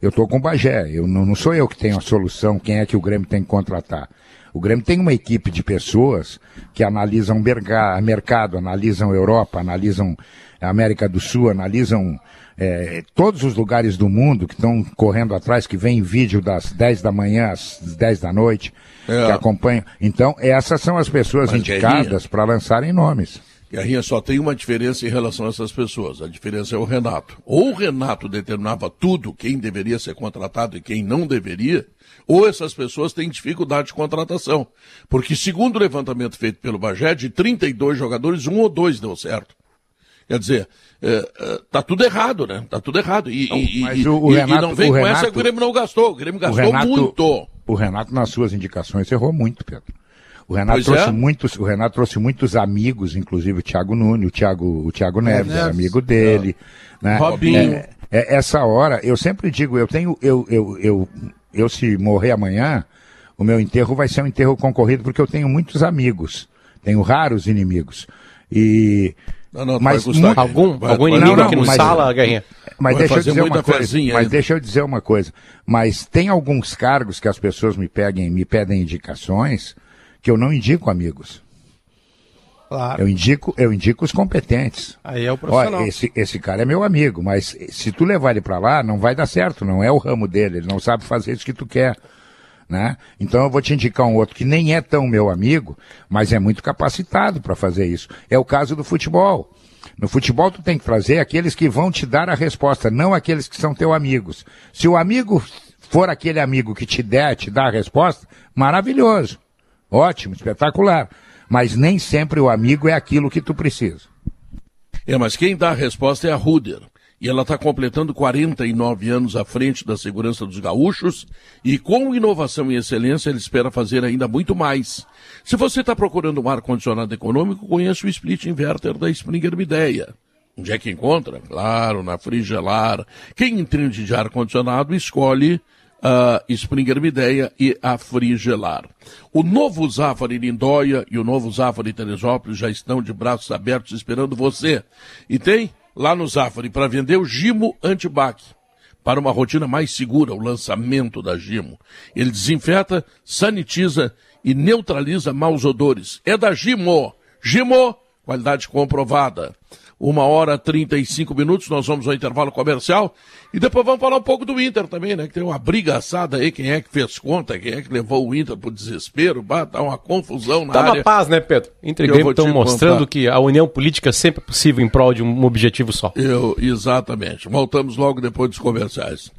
Eu estou com o Bagé, eu, não, não sou eu que tenho a solução, quem é que o Grêmio tem que contratar. O Grêmio tem uma equipe de pessoas que analisam mercado, analisam Europa, analisam América do Sul, analisam é, todos os lugares do mundo que estão correndo atrás, que vem vídeo das 10 da manhã às 10 da noite, é. que acompanham. Então, essas são as pessoas Mas, indicadas para lançarem nomes. Guerrinha só tem uma diferença em relação a essas pessoas. A diferença é o Renato. Ou o Renato determinava tudo, quem deveria ser contratado e quem não deveria, ou essas pessoas têm dificuldade de contratação. Porque, segundo o levantamento feito pelo Bagé, de 32 jogadores, um ou dois deu certo. Quer dizer, é, é, tá tudo errado, né? Tá tudo errado. E, não, e, o, o Renato, e não vem com Renato, essa que o Grêmio não gastou. O Grêmio gastou o Renato, muito. O Renato, nas suas indicações, errou muito, Pedro. O Renato, trouxe é? muitos, o Renato trouxe muitos amigos, inclusive o Thiago Nunes, o Thiago, o Thiago Neves, é, amigo dele. É. Né? Robinho. É, é, essa hora, eu sempre digo, eu tenho, eu, eu, eu, eu se morrer amanhã, o meu enterro vai ser um enterro concorrido porque eu tenho muitos amigos, tenho raros inimigos. E não, não, mas muito, algum, vai, algum inimigo não, aqui no mas, sala, Guerrinha. Mas deixa eu dizer uma coisa. Mas deixa eu dizer uma coisa. Mas tem alguns cargos que as pessoas me pedem, me pedem indicações que eu não indico amigos. Claro. Eu indico, eu indico os competentes. Aí é o profissional. Olha, esse, esse cara é meu amigo, mas se tu levar ele para lá, não vai dar certo, não é o ramo dele, ele não sabe fazer isso que tu quer. Né? Então eu vou te indicar um outro que nem é tão meu amigo, mas é muito capacitado para fazer isso. É o caso do futebol. No futebol tu tem que trazer aqueles que vão te dar a resposta, não aqueles que são teus amigos. Se o amigo for aquele amigo que te der, te dá a resposta, maravilhoso. Ótimo, espetacular mas nem sempre o amigo é aquilo que tu precisa. É, mas quem dá a resposta é a Ruder. E ela está completando 49 anos à frente da segurança dos gaúchos e com inovação e excelência ele espera fazer ainda muito mais. Se você está procurando um ar-condicionado econômico, conheça o Split Inverter da Springer Mideia. Onde é que encontra? Claro, na Frigelar. Quem entende de ar-condicionado escolhe a Springer Mideia e a Frigelar. O novo Zafari Lindóia e o novo Zafari Teresópolis já estão de braços abertos esperando você. E tem lá no Zafari para vender o Gimo Antibac para uma rotina mais segura, o lançamento da Gimo. Ele desinfeta, sanitiza e neutraliza maus odores. É da Gimo. Gimo, qualidade comprovada uma hora trinta e cinco minutos, nós vamos ao intervalo comercial e depois vamos falar um pouco do Inter também, né? Que tem uma briga assada aí, quem é que fez conta, quem é que levou o Inter pro desespero, bah, tá uma confusão na tá área. Tá uma paz, né, Pedro? Inter e estão mostrando contar. que a união política sempre é possível em prol de um objetivo só. Eu, exatamente. Voltamos logo depois dos comerciais.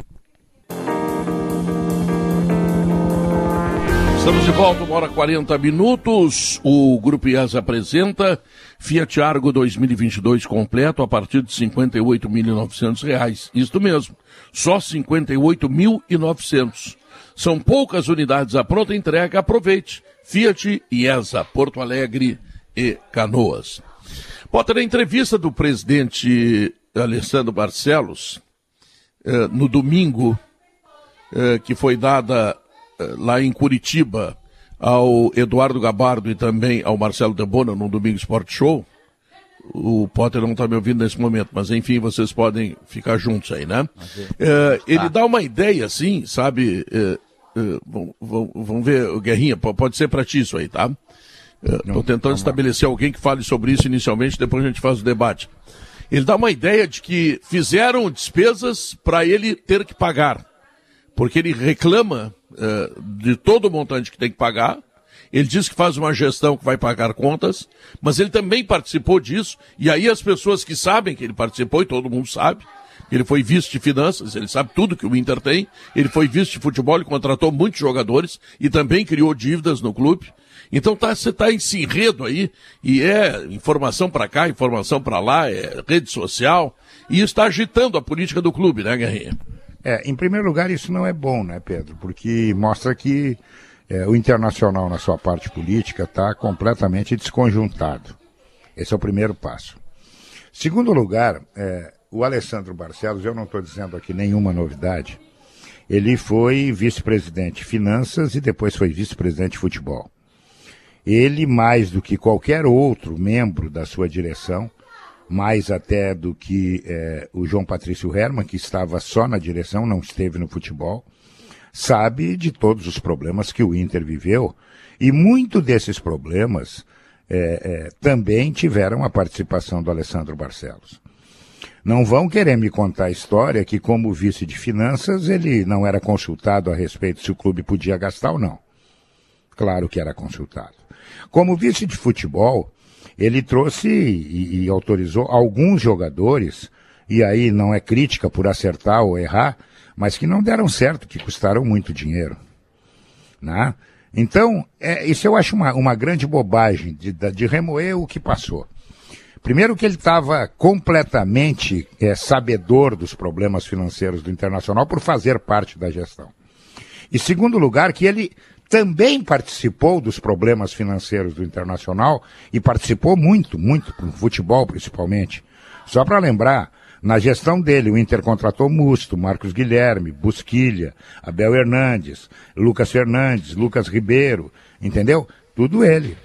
Estamos de volta, uma hora 40 minutos. O Grupo IES apresenta Fiat Argo 2022 completo a partir de R$ 58.900. Isto mesmo, só R$ 58.900. São poucas unidades à pronta entrega. Aproveite. Fiat IESA, Porto Alegre e Canoas. Potter, a entrevista do presidente Alessandro Barcelos, eh, no domingo, eh, que foi dada lá em Curitiba ao Eduardo Gabardo e também ao Marcelo Debona no Domingo Sport Show. O Potter não está me ouvindo nesse momento, mas enfim, vocês podem ficar juntos aí, né? Uh, ele ah. dá uma ideia, assim, sabe? Uh, uh, vamos ver, Guerrinha, pode ser para ti isso aí, tá? Estou tentando estabelecer alguém que fale sobre isso inicialmente, depois a gente faz o debate. Ele dá uma ideia de que fizeram despesas para ele ter que pagar, porque ele reclama uh, de todo o montante que tem que pagar. Ele diz que faz uma gestão que vai pagar contas, mas ele também participou disso, e aí as pessoas que sabem que ele participou, e todo mundo sabe, ele foi vice de finanças, ele sabe tudo que o Inter tem, ele foi vice de futebol, ele contratou muitos jogadores e também criou dívidas no clube. Então tá, você está esse enredo aí, e é informação para cá, informação para lá, é rede social, e está agitando a política do clube, né, Guerrinha? É, em primeiro lugar, isso não é bom, né, Pedro? Porque mostra que é, o internacional, na sua parte política, está completamente desconjuntado. Esse é o primeiro passo. Segundo lugar, é, o Alessandro Barcelos, eu não estou dizendo aqui nenhuma novidade, ele foi vice-presidente de finanças e depois foi vice-presidente de futebol. Ele, mais do que qualquer outro membro da sua direção, mais até do que é, o João Patrício Herman, que estava só na direção, não esteve no futebol, sabe de todos os problemas que o Inter viveu e muito desses problemas é, é, também tiveram a participação do Alessandro Barcelos. Não vão querer me contar a história que, como vice de finanças, ele não era consultado a respeito se o clube podia gastar ou não. Claro que era consultado. Como vice de futebol, ele trouxe e, e autorizou alguns jogadores, e aí não é crítica por acertar ou errar, mas que não deram certo, que custaram muito dinheiro. Né? Então, é, isso eu acho uma, uma grande bobagem de, de remoer o que passou. Primeiro que ele estava completamente é, sabedor dos problemas financeiros do Internacional por fazer parte da gestão. E segundo lugar que ele também participou dos problemas financeiros do Internacional e participou muito, muito, com futebol principalmente. Só para lembrar, na gestão dele, o Inter contratou Musto, Marcos Guilherme, Busquilha, Abel Hernandes, Lucas Fernandes, Lucas Ribeiro, entendeu? Tudo ele.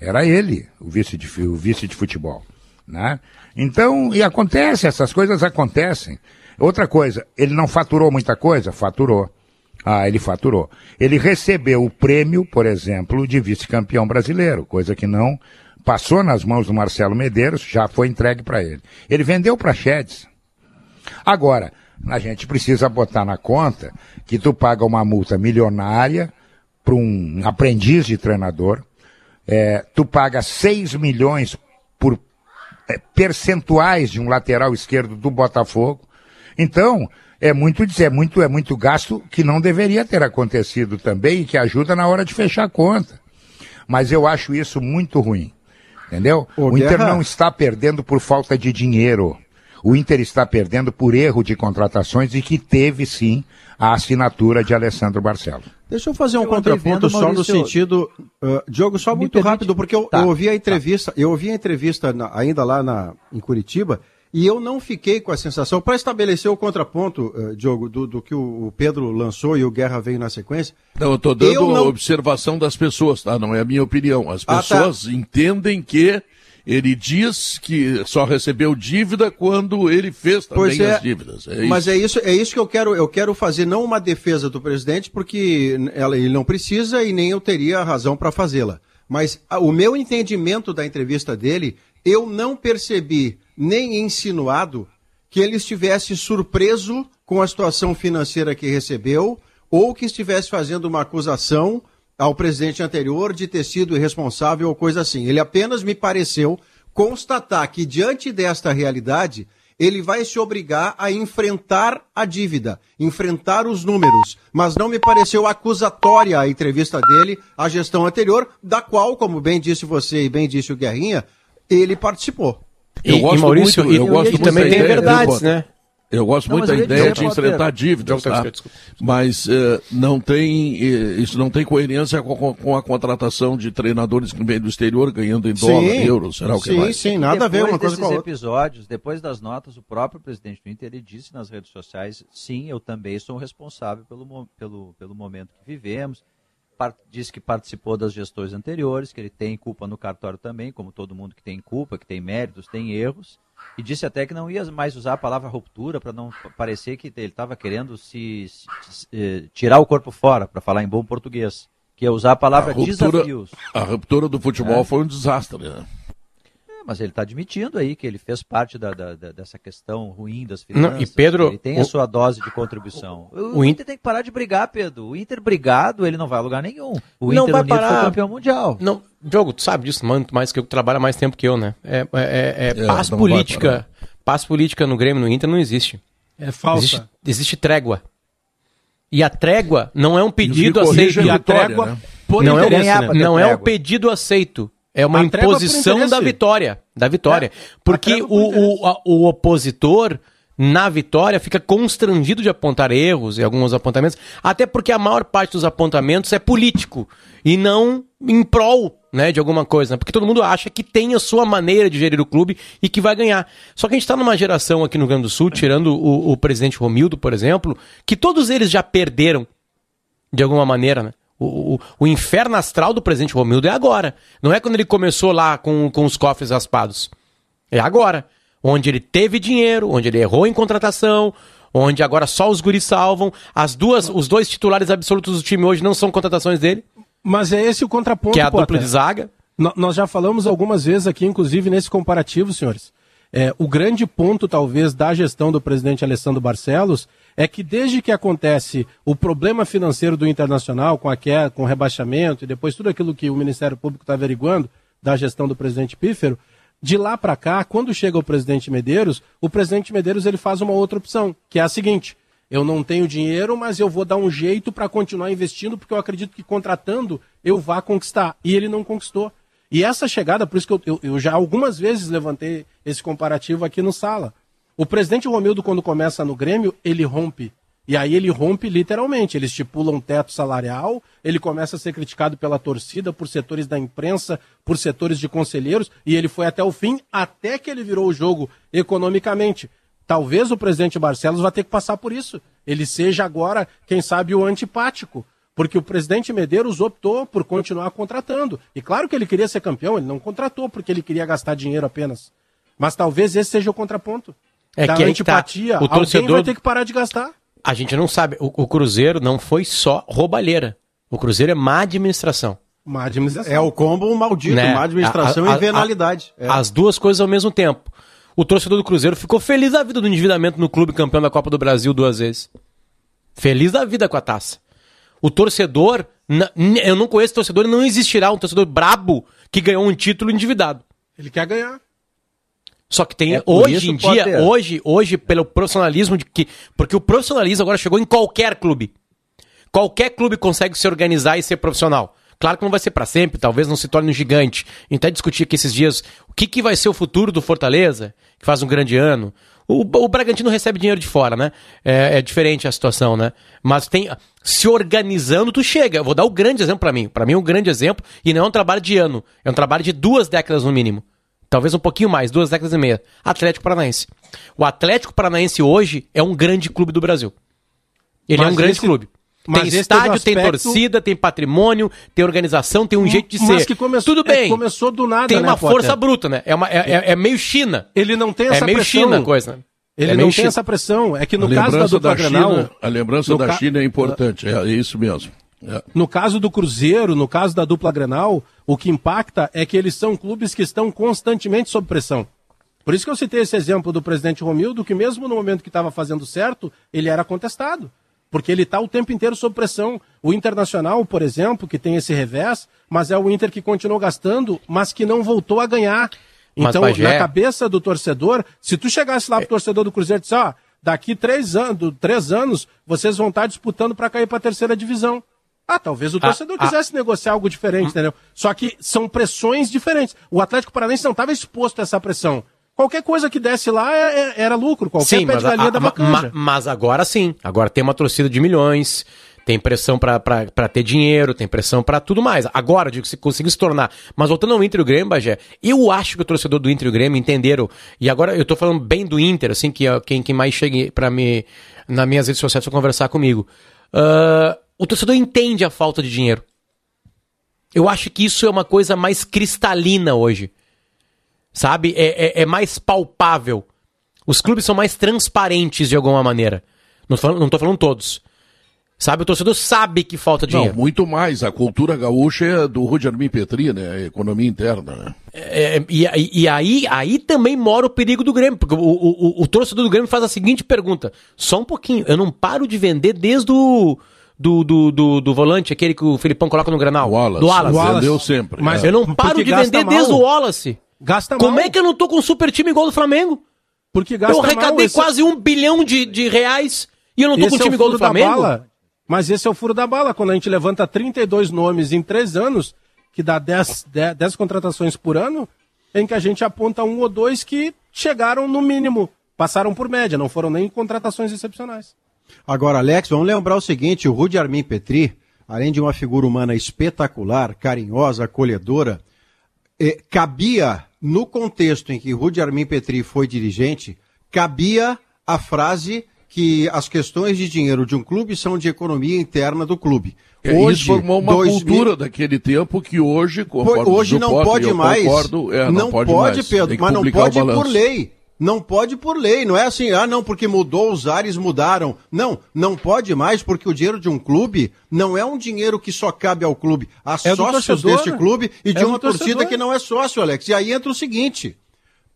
Era ele, o vice de, o vice de futebol. Né? Então, e acontece, essas coisas acontecem. Outra coisa, ele não faturou muita coisa? Faturou. Ah, ele faturou. Ele recebeu o prêmio, por exemplo, de vice-campeão brasileiro, coisa que não passou nas mãos do Marcelo Medeiros, já foi entregue para ele. Ele vendeu para Chedes. Agora, a gente precisa botar na conta que tu paga uma multa milionária para um aprendiz de treinador, é, tu paga 6 milhões por é, percentuais de um lateral esquerdo do Botafogo. Então, é muito, é muito, é muito gasto que não deveria ter acontecido também e que ajuda na hora de fechar a conta. Mas eu acho isso muito ruim. Entendeu? Ô, o Inter Guerra... não está perdendo por falta de dinheiro. O Inter está perdendo por erro de contratações e que teve sim a assinatura de Alessandro Barcelos. Deixa eu fazer um eu contraponto só Maurício... no sentido, uh, Diogo, só muito permite... rápido, porque eu, tá, eu ouvi a tá. entrevista, tá. eu ouvi a entrevista na, ainda lá na, em Curitiba e eu não fiquei com a sensação, para estabelecer o contraponto, uh, Diogo, do, do, que o Pedro lançou e o Guerra veio na sequência. Não, eu estou dando eu não... observação das pessoas, tá? Não é a minha opinião. As pessoas ah, tá. entendem que ele diz que só recebeu dívida quando ele fez também é, as dívidas. É Mas é isso, é isso que eu quero, eu quero fazer, não uma defesa do presidente, porque ela, ele não precisa e nem eu teria razão para fazê-la. Mas ah, o meu entendimento da entrevista dele, eu não percebi nem insinuado que ele estivesse surpreso com a situação financeira que recebeu ou que estivesse fazendo uma acusação ao presidente anterior de ter sido irresponsável ou coisa assim. Ele apenas me pareceu constatar que, diante desta realidade, ele vai se obrigar a enfrentar a dívida, enfrentar os números. Mas não me pareceu acusatória a entrevista dele à gestão anterior, da qual, como bem disse você e bem disse o Guerrinha, ele participou. Eu E- e gosto Maurício, muito, e- eu gosto e muito também da tem ideia, verdades, né? Eu gosto Não, muito mas da ideia dizer, de enfrentar dívidas, tá? mas eh, não tem, eh, isso não tem coerência com, com- com a contratação de treinadores que vêm do exterior ganhando em dólar, euros, será o que sim, mais? sim, nada a ver depois uma coisa com a outra. episódios, depois das notas, o próprio presidente do Inter ele disse nas redes sociais: sim, eu também sou responsável pelo, pelo, pelo momento que vivemos. Disse que participou das gestões anteriores, que ele tem culpa no cartório também, como todo mundo que tem culpa, que tem méritos, tem erros. E disse até que não ia mais usar a palavra ruptura para não parecer que ele estava querendo se, se- se- eh, tirar o corpo fora, para falar em bom português. Que ia usar a palavra A ruptura, desafios. a ruptura do futebol É. foi um desastre, né? É, mas ele está admitindo aí que ele fez parte da, da- da- dessa questão ruim das Não, finanças. e Pedro, ele tem a o- sua dose de contribuição. O, o Inter tem que parar de brigar, Pedro. O Inter brigado, ele não vai a lugar nenhum. O Não Inter vai unido parar. foi campeão mundial. Não, Diogo, tu sabe disso muito mais que eu que trabalha mais tempo que eu, né? É, é, é- é É, paz não vai política. Paz política no Grêmio, no Inter, não existe. É falsa. Existe, existe trégua. E a trégua não é um pedido aceito. a E a vitória, trégua né? por não é, né? não é um trégua. pedido aceito. É uma A imposição da vitória. Da vitória. É, Porque o, o, a- o opositor, na vitória, fica constrangido de apontar erros e alguns apontamentos, até porque a maior parte dos apontamentos é político e não em prol né, de alguma coisa. né? Porque todo mundo acha que tem a sua maneira de gerir o clube e que vai ganhar. Só que a gente está numa geração aqui no Rio Grande do Sul, tirando o, o presidente Romildo, por exemplo, que todos eles já perderam de alguma maneira, né? O, o, o inferno astral do presidente Romildo é agora. Não é quando ele começou lá com, com os cofres raspados. É agora. Onde ele teve dinheiro, onde ele errou em contratação, onde agora só os guris salvam. As duas, os dois titulares absolutos do time hoje não são contratações dele, Mas é esse o contraponto, que é a Potter. dupla de zaga. No- Nós já falamos algumas vezes aqui, inclusive nesse comparativo, senhores. É, o grande ponto, talvez, da gestão do presidente Alessandro Barcelos é que desde que acontece o problema financeiro do Internacional, com a queda, com o rebaixamento e depois tudo aquilo que o Ministério Público está averiguando da gestão do presidente Pífero, de lá para cá, quando chega o presidente Medeiros, o presidente Medeiros ele faz uma outra opção, que é a seguinte: eu não tenho dinheiro, mas eu vou dar um jeito para continuar investindo, porque eu acredito que contratando eu vá conquistar. E ele não conquistou. E essa chegada, por isso que eu, eu- eu já algumas vezes levantei esse comparativo aqui no sala. O presidente Romildo, quando começa no Grêmio, ele rompe. E aí ele rompe literalmente. Ele estipula um teto salarial, ele começa a ser criticado pela torcida, por setores da imprensa, por setores de conselheiros, e ele foi até o fim, até que ele virou o jogo economicamente. Talvez o presidente Barcelos vá ter que passar por isso. Ele seja agora, quem sabe, o antipático. Porque o presidente Medeiros optou por continuar contratando. E claro que ele queria ser campeão, ele não contratou porque ele queria gastar dinheiro apenas. Mas talvez esse seja o contraponto. É da que tá. antipatia, O alguém torcedor- vai ter que parar de gastar. A gente não sabe. O, o Cruzeiro não foi só roubalheira. O Cruzeiro é má administração. Uma administração. É o combo maldito, né? má administração A- a- e venalidade. a- É. As duas coisas ao mesmo tempo. O torcedor do Cruzeiro ficou feliz da vida do endividamento no clube campeão da Copa do Brasil duas vezes. Feliz da vida com a taça. O torcedor, eu não conheço torcedor, e não existirá um torcedor brabo que ganhou um título endividado. Ele quer ganhar. Só que tem É hoje em dia, Potter. hoje, hoje pelo profissionalismo de que, porque o profissionalismo agora chegou em qualquer clube. Qualquer clube consegue se organizar e ser profissional. Claro que não vai ser para sempre, talvez não se torne um gigante. A gente até discutir aqui esses dias o que, que vai ser o futuro do Fortaleza, que faz um grande ano. O, o Bragantino recebe dinheiro de fora, né? É, é diferente a situação, né? Mas tem se organizando, tu chega. Eu vou dar o grande exemplo para mim. Para mim, é um grande exemplo, e não é um trabalho de ano, é um trabalho de duas décadas no mínimo. Talvez um pouquinho mais, duas décadas e meia. Atlético Paranaense. O Atlético Paranaense hoje é um grande clube do Brasil. Ele é Mas um grande esse- clube. tem estádio, aspecto... tem torcida, tem patrimônio, tem organização, tem um jeito de ser. Que começou, Tudo bem. É, começou do nada, Tem né, uma Potter? força bruta, né? É, uma, é, é, é, meio China. Ele não tem é essa é meio pressão. China a coisa. Ele não tem essa pressão. É que no caso da dupla da Grenal... a lembrança da ca... China é importante, é, isso mesmo. É. No caso do Cruzeiro, no caso da dupla Grenal, o que impacta é que eles são clubes que estão constantemente sob pressão. Por isso que eu citei esse exemplo do presidente Romildo, que mesmo no momento que estava fazendo certo, ele era contestado. Porque ele está o tempo inteiro sob pressão. O Internacional, por exemplo, que tem esse revés, mas é o Inter que continuou gastando, mas que não voltou a ganhar. Então, na cabeça do torcedor, se tu chegasse lá pro torcedor do Cruzeiro e disse, ó, ah, daqui três anos, três anos, vocês vão estar disputando para cair para a terceira divisão. Ah, talvez o ah, torcedor ah, quisesse ah, negociar algo diferente, hum. entendeu? Só que são pressões diferentes. O Atlético Paranaense não estava exposto a essa pressão. Qualquer coisa que desse lá é, é, era lucro, qualquer sim, pé de galinha da ma, Mas agora sim, agora tem uma torcida de milhões, tem pressão para ter dinheiro, tem pressão para tudo mais. Agora, digo, se conseguir se tornar. Mas voltando ao Inter e o Grêmio, Bagé, eu acho que o torcedor do Inter e o Grêmio entenderam. E agora eu tô falando bem do Inter, assim, que é quem, quem mais chega para me nas minhas redes sociais para conversar comigo. Uh, o torcedor entende a falta de dinheiro. Eu acho que isso é uma coisa mais cristalina hoje. Sabe? É, é, é mais palpável. Os clubes são mais transparentes de alguma maneira. Não tô, não tô falando todos. Sabe, o torcedor sabe que falta dinheiro. Não, muito mais. A cultura gaúcha é do Rudjarmin Petri, né? A economia interna. Né? É, é e, e aí, aí também mora o perigo do Grêmio, porque o, o, o, torcedor do Grêmio faz a seguinte pergunta: só um pouquinho, eu não paro de vender desde o. Do, do, do, do volante, aquele que o Filipão coloca no granal. Wallace. Do Wallace. Wallace. Vendeu sempre. Mas é. eu não paro de vender desde o Wallace. Gasta Como mal. é que eu não tô com um super time igual do Flamengo? Porque gasta Eu arrecadei mal, quase um bilhão de, de reais e eu não tô com um time é igual do Flamengo? Bala. Mas esse é o furo da bala, quando a gente levanta 32 nomes em três anos, que dá 10, 10, 10 contratações por ano, em que a gente aponta um ou dois que chegaram no mínimo, passaram por média, não foram nem contratações excepcionais. Agora, Alex, vamos lembrar o seguinte: o Rudy Armin Petri, além de uma figura humana espetacular, carinhosa, acolhedora, eh, cabia no contexto em que Rudi Armin Petri foi dirigente, cabia a frase que as questões de dinheiro de um clube são de economia interna do clube. É, hoje, isso formou uma cultura mil... daquele tempo que hoje, conforme hoje não pode mais, concordo, é, não, não, pode, pode mais. Pedro, mas não pode por lei. Não pode por lei, não é assim, ah, não, porque mudou, os ares mudaram. Não, não pode mais, porque o dinheiro de um clube não é um dinheiro que só cabe ao clube, a é sócios deste clube e é de uma torcida que não é sócio, Alex. E aí entra o seguinte: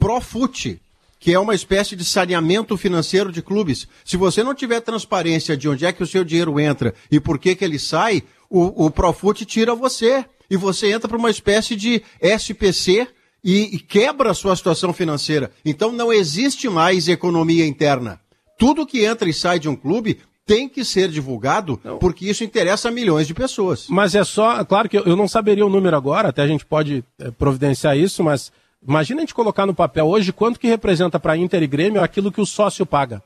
Profute, que é uma espécie de saneamento financeiro de clubes. Se você não tiver transparência de onde é que o seu dinheiro entra e por que, que ele sai, o, o Profute tira você. E você entra para uma espécie de SPC e, e quebra a sua situação financeira. Então não existe mais economia interna. Tudo que entra e sai de um clube tem que ser divulgado, não. porque isso interessa a milhões de pessoas. Mas é só, claro que eu não saberia o número agora, até a gente pode é, providenciar isso, mas imagina a gente colocar no papel hoje quanto que representa para Inter e Grêmio aquilo que o sócio paga.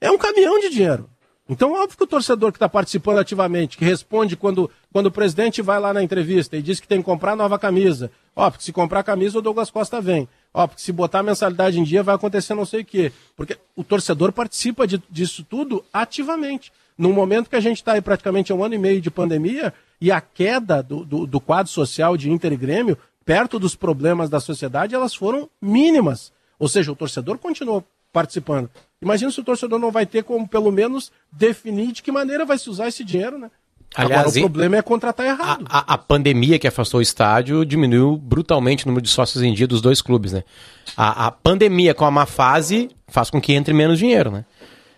É um caminhão de dinheiro. Então, óbvio que o torcedor que está participando ativamente, que responde quando, quando o presidente vai lá na entrevista e diz que tem que comprar nova camisa. Ó, porque se comprar camisa, o Douglas Costa vem. Ó, porque se botar a mensalidade em dia, vai acontecer não sei o quê. Porque o torcedor participa de, disso tudo ativamente. Num momento que a gente está aí praticamente um ano e meio de pandemia e a queda do, do, do quadro social de Inter e Grêmio, perto dos problemas da sociedade, elas foram mínimas. Ou seja, o torcedor continuou participando. Imagina se o torcedor não vai ter como, pelo menos, definir de que maneira vai se usar esse dinheiro, né? Aliás, Agora, o problema é contratar errado. A, a, a, pandemia que afastou o estádio diminuiu brutalmente o número de sócios em dia dos dois clubes, né? A, a pandemia com a má fase faz com que entre menos dinheiro, né?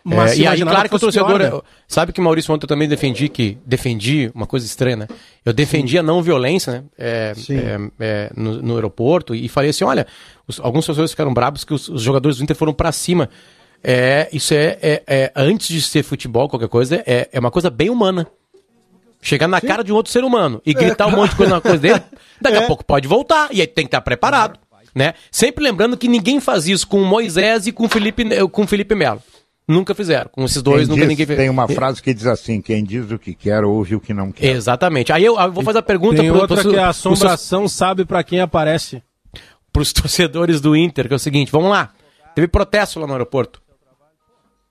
Mas é, e aí, claro que o torcedor. Pior, né? Sabe que Maurício ontem eu também defendi que. Defendi uma coisa estranha, né? Eu defendi Sim. a não violência, né? É, é, é, no, no, aeroporto e falei assim: olha, os, alguns torcedores ficaram bravos que os, os jogadores do Inter foram para cima. É, isso é, é, é, antes de ser futebol, qualquer coisa, é, é uma coisa bem humana. Chegar na Sim. cara de um outro ser humano e gritar um monte de coisa na coisa dele, *laughs* daqui a pouco pode voltar e aí tem que estar preparado. Né? Sempre lembrando que ninguém faz isso com Moisés e com Felipe, com Felipe Melo. Nunca fizeram. Com esses dois, quem nunca diz, ninguém fez. Tem uma frase que diz assim: quem diz o que quer, ouve o que não quer. Exatamente. Aí eu, eu vou fazer a pergunta Tem pro, outra pro, que a assombração pro, sabe para quem aparece. Para os torcedores do Inter, que é o seguinte: vamos lá. Teve protesto lá no aeroporto.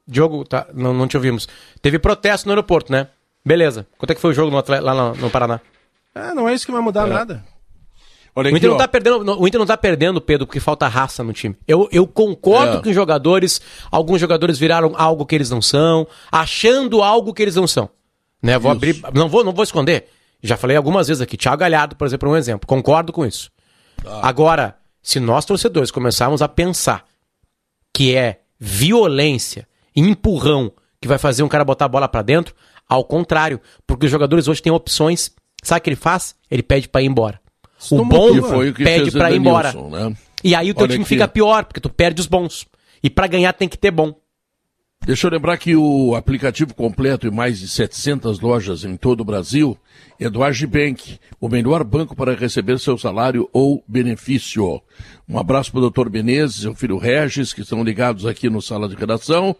Diogo, tá, não, não te ouvimos. Teve protesto no aeroporto, né? Beleza. Quanto é que foi o jogo no lá no, no Paraná? É, não é isso que vai mudar nada. Olha O aqui, Inter, não ó. tá perdendo, o Inter não tá perdendo, Pedro, porque falta raça no time. Eu, eu concordo É. que os jogadores, alguns jogadores viraram algo que eles não são, achando algo que eles não são. Né? Vou Isso. abrir, não vou, não vou esconder. Já falei algumas vezes aqui. Thiago Galhardo, por exemplo, é um exemplo. Concordo com isso. Tá. Agora, se nós torcedores começarmos a pensar que é violência, empurrão que vai fazer um cara botar a bola pra dentro, ao contrário, porque os jogadores hoje têm opções. Sabe o que ele faz? Ele pede pra ir embora. O tomou bom Que foi o que pede pra ir embora. Né? E aí o teu Olha time aqui. fica pior, porque tu perde os bons. E pra ganhar tem que ter bom. Deixa eu lembrar que o aplicativo completo em mais de 700 lojas em todo o Brasil é do Agibank, o melhor banco para receber seu salário ou benefício. Um abraço para o doutor Menezes e o filho Regis, que estão ligados aqui no Sala de Redação.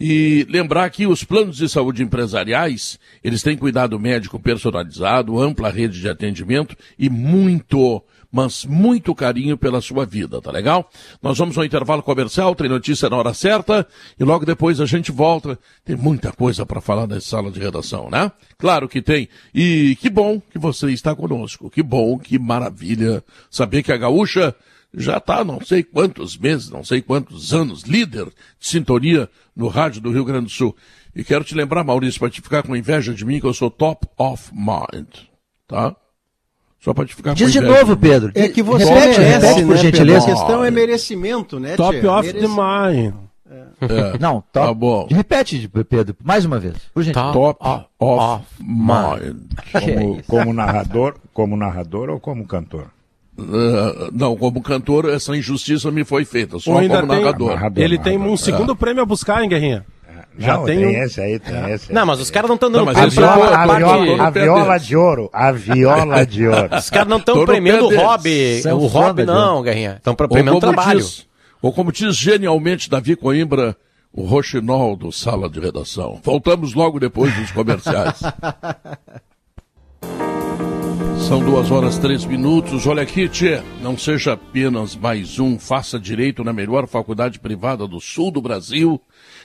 E lembrar que os planos de saúde empresariais, eles têm cuidado médico personalizado, ampla rede de atendimento e muito, mas muito carinho pela sua vida, tá legal? Nós vamos ao intervalo comercial, tem notícia na hora certa e logo depois a gente volta. Tem muita coisa para falar nessa sala de redação, né? Claro que tem. E que bom que você está conosco. Que bom, que maravilha saber que a gaúcha já está não sei quantos meses, não sei quantos anos, líder de sintonia no rádio do Rio Grande do Sul. E quero te lembrar, Maurício, para te ficar com inveja de mim, que eu sou top of mind, tá? Só para te ficar Diz com de inveja. novo, Pedro. É que você repete, merece, repete, por né, gentileza. Pedro? A questão é merecimento, né, Top Tchê? Mereci- the mind. É, *laughs* Não, tá top. bom. Repete, Pedro, mais uma vez. Por gentileza. Top Off of mind. Como, como *laughs* narrador, como narrador ou como cantor? Uh, não, como cantor, essa injustiça me foi feita, só Ou ainda como tem- narrador. Narrador, Ele tem narrador. um segundo prêmio a buscar, hein, Guerrinha? Já Não, tem tem, um- esse aí, tem esse aí. Não, mas os caras não estão dando Não, A prêmio pra, viola, a, viola, a viola de ouro. A viola de ouro. Os caras não estão premiando o hobby. O hobby não, Guerrinha. Estão premiando o trabalho. diz, ou como diz genialmente Davi Coimbra, o roxinol do Sala de Redação. Voltamos logo depois dos comerciais. *laughs* São duas horas três minutos. Olha aqui, Tchê, não seja apenas mais um, faça direito na melhor faculdade privada do sul do Brasil.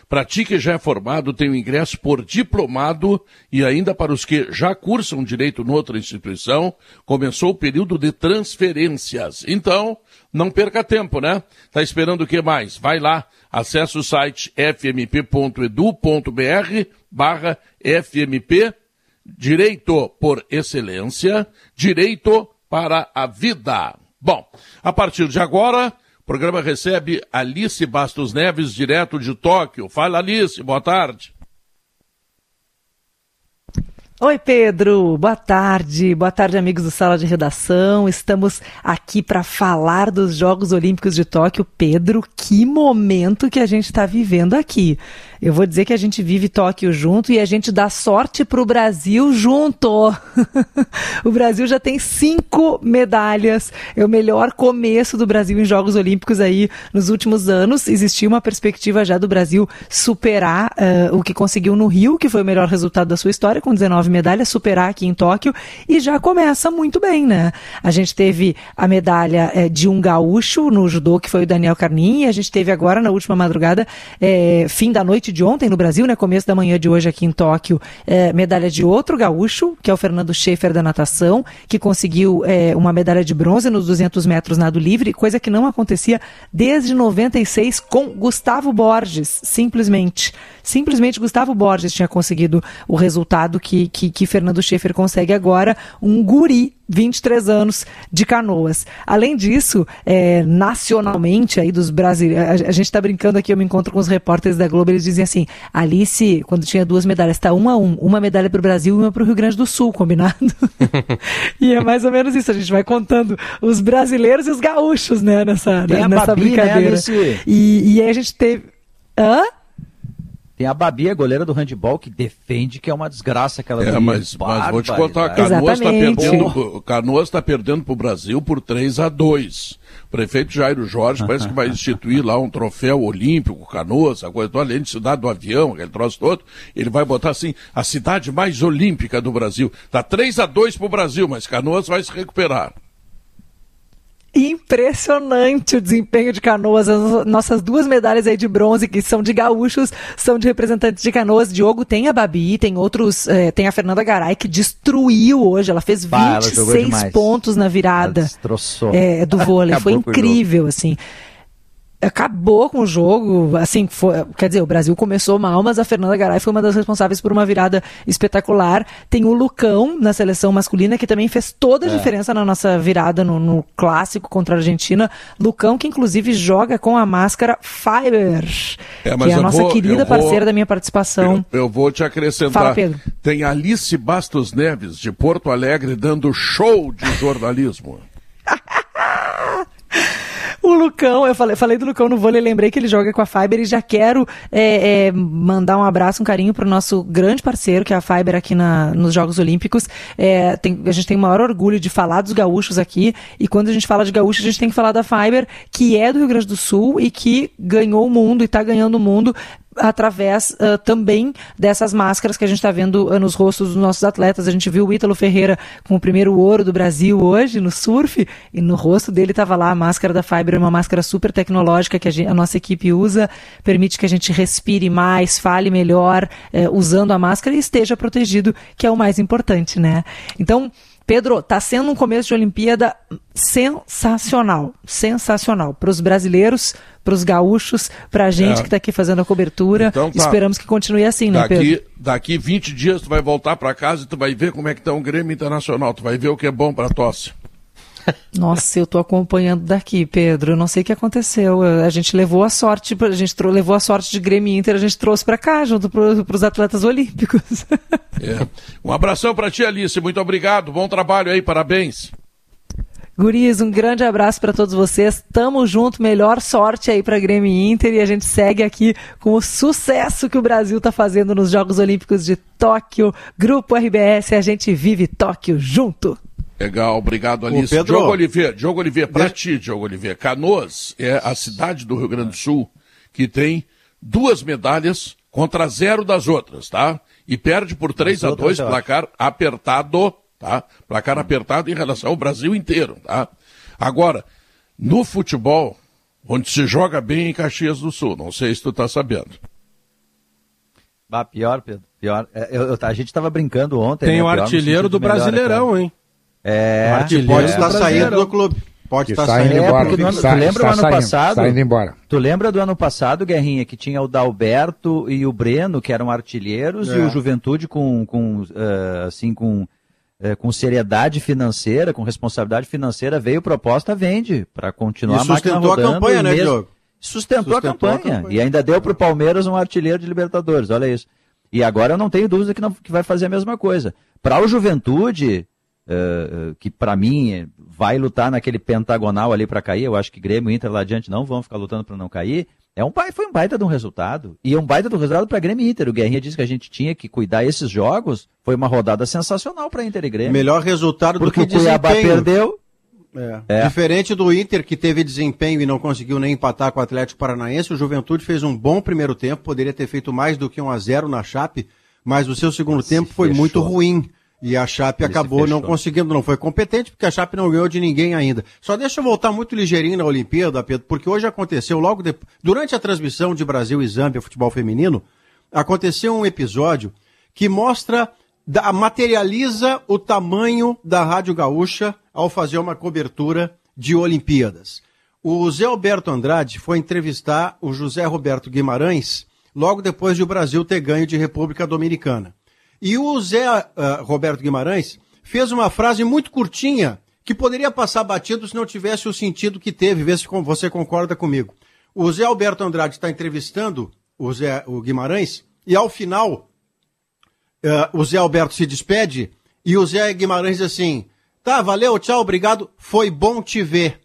Para ti que já é formado, tem o ingresso por diplomado e ainda para os que já cursam direito noutra instituição, começou o período de transferências. Então, não perca tempo, né? Tá esperando o que mais? Vai lá, acesse o site fmp.edu.br barra fmp Direito por excelência, direito para a vida. Bom, a partir de agora, o programa recebe Alice Bastos Neves, direto de Tóquio. Fala, Alice, boa tarde. Oi, Pedro. Boa tarde. Boa tarde, amigos do Sala de Redação. Estamos aqui para falar dos Jogos Olímpicos de Tóquio. Pedro, que momento que a gente está vivendo aqui. Eu vou dizer que a gente vive Tóquio junto e a gente dá sorte para o Brasil junto. *laughs* o Brasil já tem cinco medalhas. É o melhor começo do Brasil em Jogos Olímpicos aí nos últimos anos. Existia uma perspectiva já do Brasil superar eh, o que conseguiu no Rio, que foi o melhor resultado da sua história, com 19 medalhas, superar aqui em Tóquio. E já começa muito bem, né? A gente teve a medalha eh, de um gaúcho no judô, que foi o Daniel Carnin, e a gente teve agora, na última madrugada, eh, fim da noite de ontem no Brasil, né? Começo da manhã de hoje aqui em Tóquio, eh, medalha de outro gaúcho, que é o Fernando Schaefer da natação, que conseguiu eh, uma medalha de bronze nos 200 metros nado livre, coisa que não acontecia desde 96 com Gustavo Borges, simplesmente. Simplesmente Gustavo Borges tinha conseguido o resultado que, que, que Fernando Schaefer consegue agora, um guri 23 anos de canoas. Além disso, é, nacionalmente aí dos brasileiros, a, a gente está brincando aqui, eu me encontro com os repórteres da Globo, eles dizem assim, Alice, quando tinha duas medalhas, está um a um, uma medalha para o Brasil e uma para o Rio Grande do Sul, combinado? *laughs* e é mais ou menos isso, a gente vai contando os brasileiros e os gaúchos, né, nessa, Tem nessa Babi, né, brincadeira. Alice? e, e aí a gente teve... Hã? Tem a Babi, a goleira do handball, que defende que é uma desgraça aquela É, mas, mas vou te contar. Canoas está perdendo, Canoas tá perdendo para o Brasil por 3 a 2 O prefeito Jairo Jorge parece que vai *laughs* instituir lá um troféu olímpico, Canoas, a coisa toda, além de cidade do avião, aquele troço todo, ele vai botar assim, a cidade mais olímpica do Brasil. Tá 3 a 2 para o Brasil, mas Canoas vai se recuperar. Impressionante o desempenho de Canoas. As nossas duas medalhas aí de bronze, que são de gaúchos, são de representantes de Canoas. Diogo tem a Babi, tem outros, eh, tem a Fernanda Garay, que destruiu hoje. Ela fez 26 bah, ela pontos na virada. Ela destroçou. É, do vôlei. Foi incrível, assim acabou com o jogo, assim, foi, quer dizer, o Brasil começou mal, mas a Fernanda Garay foi uma das responsáveis por uma virada espetacular. Tem o Lucão na seleção masculina, que também fez toda a é. diferença na nossa virada no, no, clássico contra a Argentina. Lucão, que inclusive joga com a máscara Fiber, é, que é a nossa vou, querida parceira vou, da minha participação. Eu, eu, vou te acrescentar. Fala, Pedro. Tem Alice Bastos Neves, de Porto Alegre, dando show de jornalismo. *laughs* O Lucão, eu falei, falei do Lucão no vôlei, lembrei que ele joga com a Fiber e já quero é, é, mandar um abraço, um carinho para o nosso grande parceiro, que é a Fiber aqui na, nos Jogos Olímpicos. É, tem, a gente tem o maior orgulho de falar dos gaúchos aqui, e quando a gente fala de gaúchos, a gente tem que falar da Fiber, que é do Rio Grande do Sul e que ganhou o mundo e está ganhando o mundo através uh, também dessas máscaras que a gente está vendo uh, nos rostos dos nossos atletas. A gente viu o Ítalo Ferreira com o primeiro ouro do Brasil hoje no surf e no rosto dele estava lá a máscara da Fiber, uma máscara super tecnológica que a, gente, a, nossa equipe usa, permite que a gente respire mais, fale melhor uh, usando a máscara e esteja protegido, que é o mais importante, né? Então, Pedro, está sendo um começo de Olimpíada sensacional, sensacional para os brasileiros, para os gaúchos, para a gente é. que está aqui fazendo a cobertura. Então, tá. Esperamos que continue assim, né, daqui, Pedro? Daqui 20 dias tu vai voltar para casa e tu vai ver como é que está o Grêmio Internacional, tu vai ver o que é bom para a tosse. Nossa, eu estou acompanhando daqui, Pedro. Eu não sei o que aconteceu. A gente levou a sorte, a gente levou a sorte de Grêmio Inter, a gente trouxe para cá, junto para os atletas olímpicos. É. Um abração para ti, Alice. Muito obrigado. Bom trabalho aí, parabéns. Guris, um grande abraço para todos vocês. Tamo junto, melhor sorte aí para Grêmio Inter e a gente segue aqui com o sucesso que o Brasil está fazendo nos Jogos Olímpicos de Tóquio. Grupo RBS, a gente vive Tóquio junto. Legal, obrigado, Alice. Pedro... Diogo Oliveira, Diogo Oliveira, para ti, Diogo Oliveira, Canoas é a cidade do Rio Grande do Sul que tem duas medalhas contra zero das outras, tá? E perde por 3 a 2 placar apertado, tá? Placar apertado em relação ao Brasil inteiro, tá? Agora, no futebol, onde se joga bem em Caxias do Sul, não sei se tu tá sabendo. Bah, pior, Pedro, pior. É, eu, eu, a gente estava brincando ontem. Tem né, o artilheiro do Brasileirão, hein? É, pode estar saindo do clube. Pode estar saindo embora. É, tu lembra do ano saindo, passado? Saindo embora. Tu lembra do ano passado, Guerrinha, que tinha o Dalberto e o Breno, que eram artilheiros, é. e o Juventude com, com uh, assim, com, uh, com seriedade financeira, com responsabilidade financeira, veio proposta, vende, para continuar e a máquina rodando. a campanha, né, mesmo... Diogo? Sustentou, sustentou a, campanha, a, campanha, E ainda deu para o Palmeiras um artilheiro de Libertadores, olha isso. E agora eu não tenho dúvida que, não, que vai fazer a mesma coisa. Para o Juventude, uh, que para mim vai lutar naquele pentagonal ali para cair. Eu acho que Grêmio e Inter lá adiante não vão ficar lutando para não cair. É um, foi um baita de um resultado. E é um baita de um resultado para Grêmio e Inter. O Guerrinha disse que a gente tinha que cuidar esses jogos. Foi uma rodada sensacional para Inter e Grêmio. Melhor resultado do que o Cuiabá perdeu. É. É. Diferente do Inter, que teve desempenho e não conseguiu nem empatar com o Atlético Paranaense, o Juventude fez um bom primeiro tempo, poderia ter feito mais do que 1 a 0 na Chape, mas o seu segundo Se tempo foi fechou. muito ruim. E a Chape Ele acabou não conseguindo, não foi competente, porque a Chape não ganhou de ninguém ainda. Só deixa eu voltar muito ligeirinho na Olimpíada, Pedro, porque hoje aconteceu, logo depois, durante a transmissão de Brasil e Zâmbia Futebol Feminino, aconteceu um episódio que mostra, da, materializa o tamanho da Rádio Gaúcha ao fazer uma cobertura de Olimpíadas. O Zé Alberto Andrade foi entrevistar o José Roberto Guimarães logo depois de o Brasil ter ganho de República Dominicana. E o Zé uh, Roberto Guimarães fez uma frase muito curtinha que poderia passar batido se não tivesse o sentido que teve, vê se você concorda comigo. O Zé Alberto Andrade está entrevistando o, Zé, o Guimarães e ao final uh, o Zé Alberto se despede e o Zé Guimarães diz assim: tá, valeu, tchau, obrigado, foi bom te ver.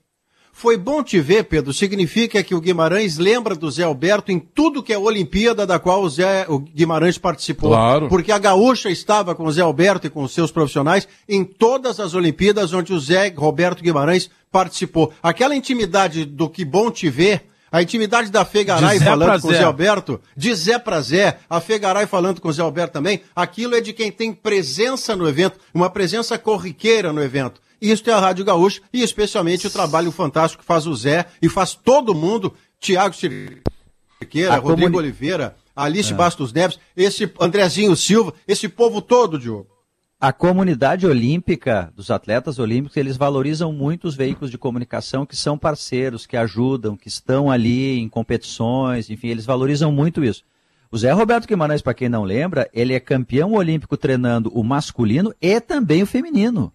Foi bom te ver, Pedro. Significa que o Guimarães lembra do Zé Alberto em tudo que é Olimpíada da qual o Zé o Guimarães participou. Claro. Porque a Gaúcha estava com o Zé Alberto e com os seus profissionais em todas as Olimpíadas onde o Zé Roberto Guimarães participou. Aquela intimidade do que bom te ver a intimidade da Fegaray falando com o Zé Alberto, de Zé pra Zé, a Fegaray falando com o Zé Alberto também, aquilo é de quem tem presença no evento, uma presença corriqueira no evento. Isso é a Rádio Gaúcha e especialmente o trabalho fantástico que faz o Zé e faz todo mundo, Tiago Cirqueira, Rodrigo comuni... Oliveira, Alice é. Bastos Neves, esse Andrezinho Silva, esse povo todo, Diogo. A comunidade olímpica, dos atletas olímpicos, eles valorizam muito os veículos de comunicação que são parceiros, que ajudam, que estão ali em competições, enfim, eles valorizam muito isso. O Zé Roberto Guimarães, para quem não lembra, ele é campeão olímpico treinando o masculino e também o feminino.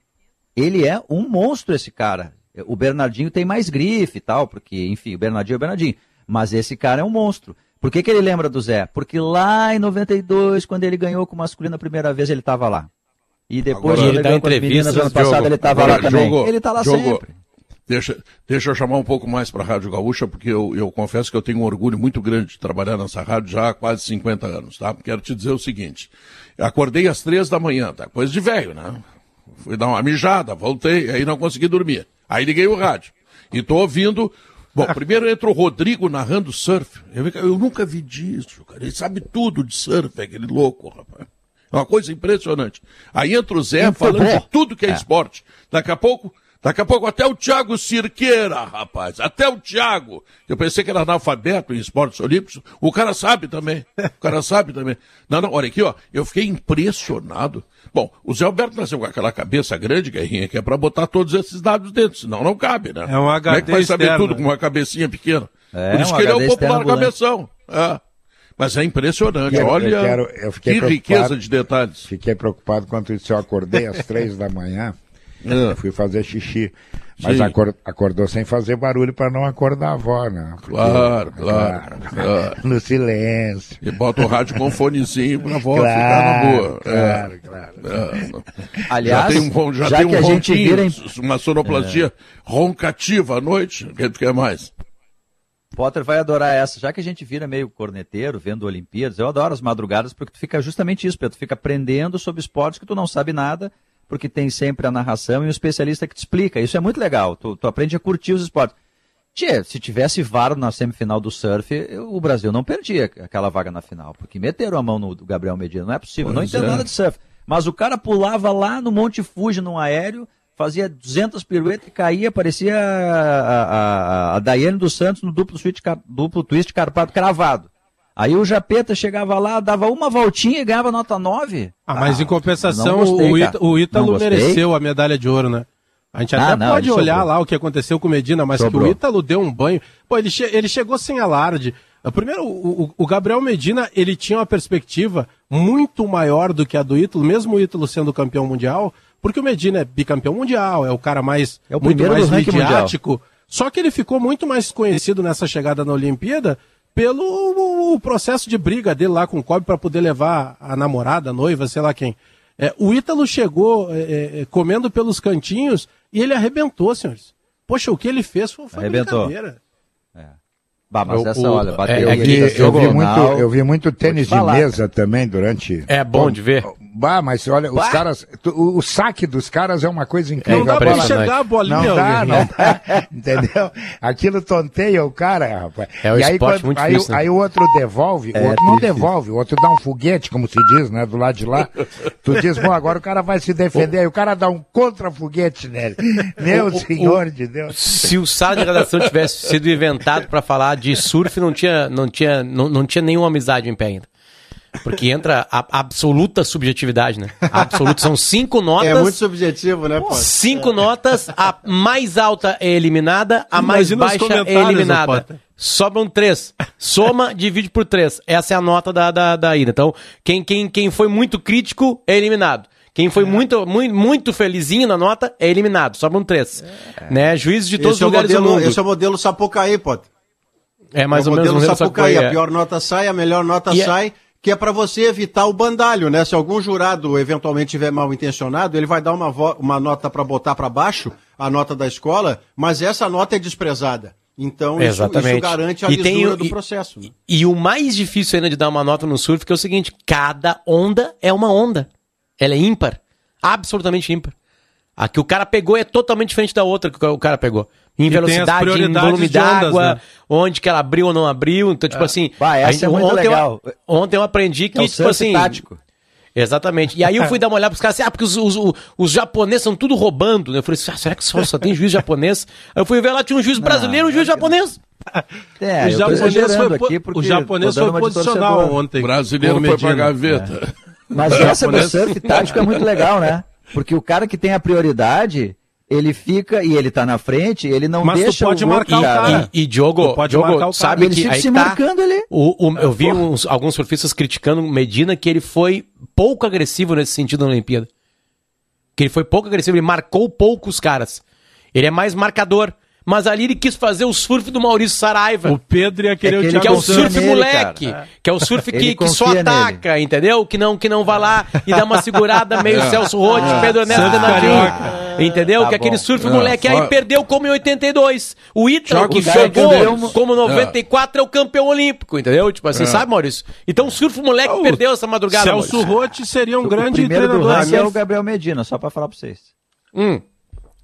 Ele é um monstro, esse cara. O Bernardinho tem mais grife e tal, porque, enfim, o Bernardinho é o Bernardinho. Mas esse cara é um monstro. Por que, que ele lembra do Zé? Porque lá em 92, quando ele ganhou com o masculino a primeira vez, ele estava lá. E depois Agora, ele dá entrevistas ano passado, ele estava lá também. Jogo, ele está lá jogo. sempre. Deixa, deixa eu chamar um pouco mais para a Rádio Gaúcha, porque eu, eu confesso que eu tenho um orgulho muito grande de trabalhar nessa rádio já há quase 50 anos, tá? Quero te dizer o seguinte, acordei às três da manhã, tá? Coisa de velho, né? Fui dar uma mijada, voltei, aí não consegui dormir. Aí liguei o rádio e tô ouvindo Bom, primeiro entra o Rodrigo narrando surf. Eu, eu, nunca vi disso, cara. Ele sabe tudo de surf, aquele louco, rapaz. É uma coisa impressionante. Aí entra o Zé Muito falando bom. de tudo que é, é, esporte. Daqui a pouco, daqui a pouco até o Thiago Cirqueira, rapaz. Até o Thiago. Eu pensei que era analfabeto em esportes olímpicos. O cara sabe também. O cara *laughs* sabe também. Não, não, olha aqui, ó. Eu fiquei impressionado. Bom, o Zé Alberto nasceu com aquela cabeça grande, Guerrinha, que é para botar todos esses dados dentro, senão não cabe, né? É um HD Como é que vai saber externo. tudo com uma cabecinha pequena? É, Por isso um que ele é o popular cabeção. É. Mas é impressionante, eu, olha eu quero, eu que riqueza de detalhes. Fiquei preocupado quando isso eu acordei às três da manhã, *laughs* é. fui fazer xixi, mas acor, acordou sem fazer barulho para não acordar a avó, né? Porque, claro, claro, claro, No silêncio. E bota o rádio com fonezinho para a avó claro, ficar na boa. Claro, é. claro. É. Aliás, já tem um, já já tem um que a gente vira em... uma sonoplastia é. roncativa à noite, o que tu quer mais? Potter vai adorar essa. Já que a gente vira meio corneteiro, vendo Olimpíadas, eu adoro as madrugadas porque tu fica justamente isso, Pedro. Tu fica aprendendo sobre esportes que tu não sabe nada, porque tem sempre a narração e um especialista que te explica. Isso é muito legal. Tu, tu aprende a curtir os esportes. Tchê, se tivesse VAR na semifinal do surf, o Brasil não perdia aquela vaga na final, porque meteram a mão no Gabriel Medina. Não é possível. Pois não entendo é. nada de surf. Mas o cara pulava lá no Monte Fuji, num aéreo, fazia 200 piruetas e caía, parecia a, a, a Daiane dos Santos no duplo, switch, duplo twist carpado cravado. Aí o Japeta chegava lá, dava uma voltinha e ganhava nota 9. Ah, mas ah, em compensação, gostei, o, Ita, o Ítalo mereceu a medalha de ouro, né? A gente até ah, não, pode olhar sobrou. lá o que aconteceu com o Medina, mas sobrou. que o Ítalo deu um banho. Pô, ele, che ele chegou sem alarde. Primeiro, o, o, Gabriel Medina, ele tinha uma perspectiva muito maior do que a do Ítalo, mesmo o Ítalo sendo campeão mundial, porque o Medina é bicampeão mundial, é o cara mais, é o muito mais midiático. Mundial. Só que ele ficou muito mais conhecido nessa chegada na Olimpíada pelo processo de briga dele lá com o Kobe para poder levar a namorada, a noiva, sei lá quem. É, o Ítalo chegou é, é, é, comendo pelos cantinhos e ele arrebentou, senhores. Poxa, o que ele fez foi, foi arrebentou. brincadeira. É. Bah, mas essa, olha, bateu é, eu, vi, eu, vi muito, eu vi muito tênis de mesa também durante. É bom, bom de ver. Bah, mas olha, bah. os caras. O, o, saque dos caras é uma coisa incrível. Não dá pra enxergar a bolinha. Não dá, não dá. *laughs* entendeu? Aquilo tonteia o cara, rapaz. É o e aí, quando, muito aí, difícil, né? aí o outro devolve, o É outro não devolve, o outro dá um foguete, como se diz, né? Do lado de lá. Tu diz, bom, agora o cara vai se defender, aí o cara dá um contra-foguete nele. *laughs* Meu senhor de Deus. Se o sala de redação tivesse sido inventado para falar de surf, não tinha, não tinha, não, não tinha nenhuma amizade em pé ainda. Porque entra a absoluta subjetividade, né? A absoluta. São cinco *laughs* notas. É muito subjetivo, né, pô? Cinco notas, a mais alta é eliminada, a mais Imagina baixa é eliminada. Sobram três. Soma, *laughs* divide por três. Essa é a nota da, da, da ida. Então, quem, quem, quem foi muito crítico é eliminado. Quem foi muito, muito, muito felizinho na nota é eliminado. Sobram três. Né? Juízes de todos Esse é, os o lugares do modelo, mundo. esse é o modelo Sapucaí, Potter. É mais é o ou menos modelo um modelo Sapucaí. Sapucaí, A é. pior nota sai, a melhor nota E é- sai, que é para você evitar o bandalho, né? Se algum jurado eventualmente tiver mal intencionado, ele vai dar uma, uma nota para botar para baixo, a nota da escola, mas essa nota é desprezada. Então isso, Exatamente. isso garante a E lisura tem do e- processo. né? E o mais difícil ainda de dar uma nota no surf que é o seguinte: cada onda é uma onda. Ela é ímpar. Absolutamente ímpar. A que o cara pegou é totalmente diferente da outra que o cara pegou. Em E velocidade, em volume d'água, né? onde que ela abriu ou não abriu. Então, tipo assim. Bah, essa a gente- é muito ontem, legal. Eu, ontem eu aprendi que, É tipo assim. tático. Exatamente. E aí eu fui *laughs* dar uma olhada pros caras assim, ah, porque os, os, os, os japoneses são tudo roubando. né? Eu falei assim, ah, será que só, só tem juiz japonês? Aí eu fui ver lá, tinha um juiz brasileiro e um juiz japonês. É, o japonês foi, aqui porque o japonês foi posicional ontem. O brasileiro foi pra gaveta. Mas *laughs* essa do surf tático é muito legal, né? Porque o cara que tem a prioridade, ele fica e ele tá na frente, ele não Mas tu deixa pode o marcar o cara. E, e Diogo, Tu pode Diogo marcar o cara. sabe Ele que fica aí se tá, marcando ali. O, o- eu vi uns- alguns surfistas criticando o Medina que ele foi pouco agressivo nesse sentido na Olimpíada. Que ele foi pouco agressivo, ele marcou pouco os caras. Ele é mais marcador. Mas ali ele quis fazer o surf do Maurício Saraiva. O Pedro ia querer É que o ele que é o Thiago surf nele, moleque, cara. que é o surf que, que só confia nele. ataca, entendeu? Que não, que não vai lá e dá uma segurada meio *laughs* É. Celso Rotti, Pedro Ernesto Surf Denadinho. Entendeu? Tá que é aquele bom. surf É, moleque. Aí perdeu como em 82. O Ítalo, Thiago que deles. como 94, é. o campeão olímpico, entendeu? Tipo assim, sabe, Maurício? Então o surf moleque O perdeu essa madrugada, Celso. Rotti seria um O grande primeiro do treinador. ranking é o. Gabriel Medina, só pra falar pra vocês. Hum.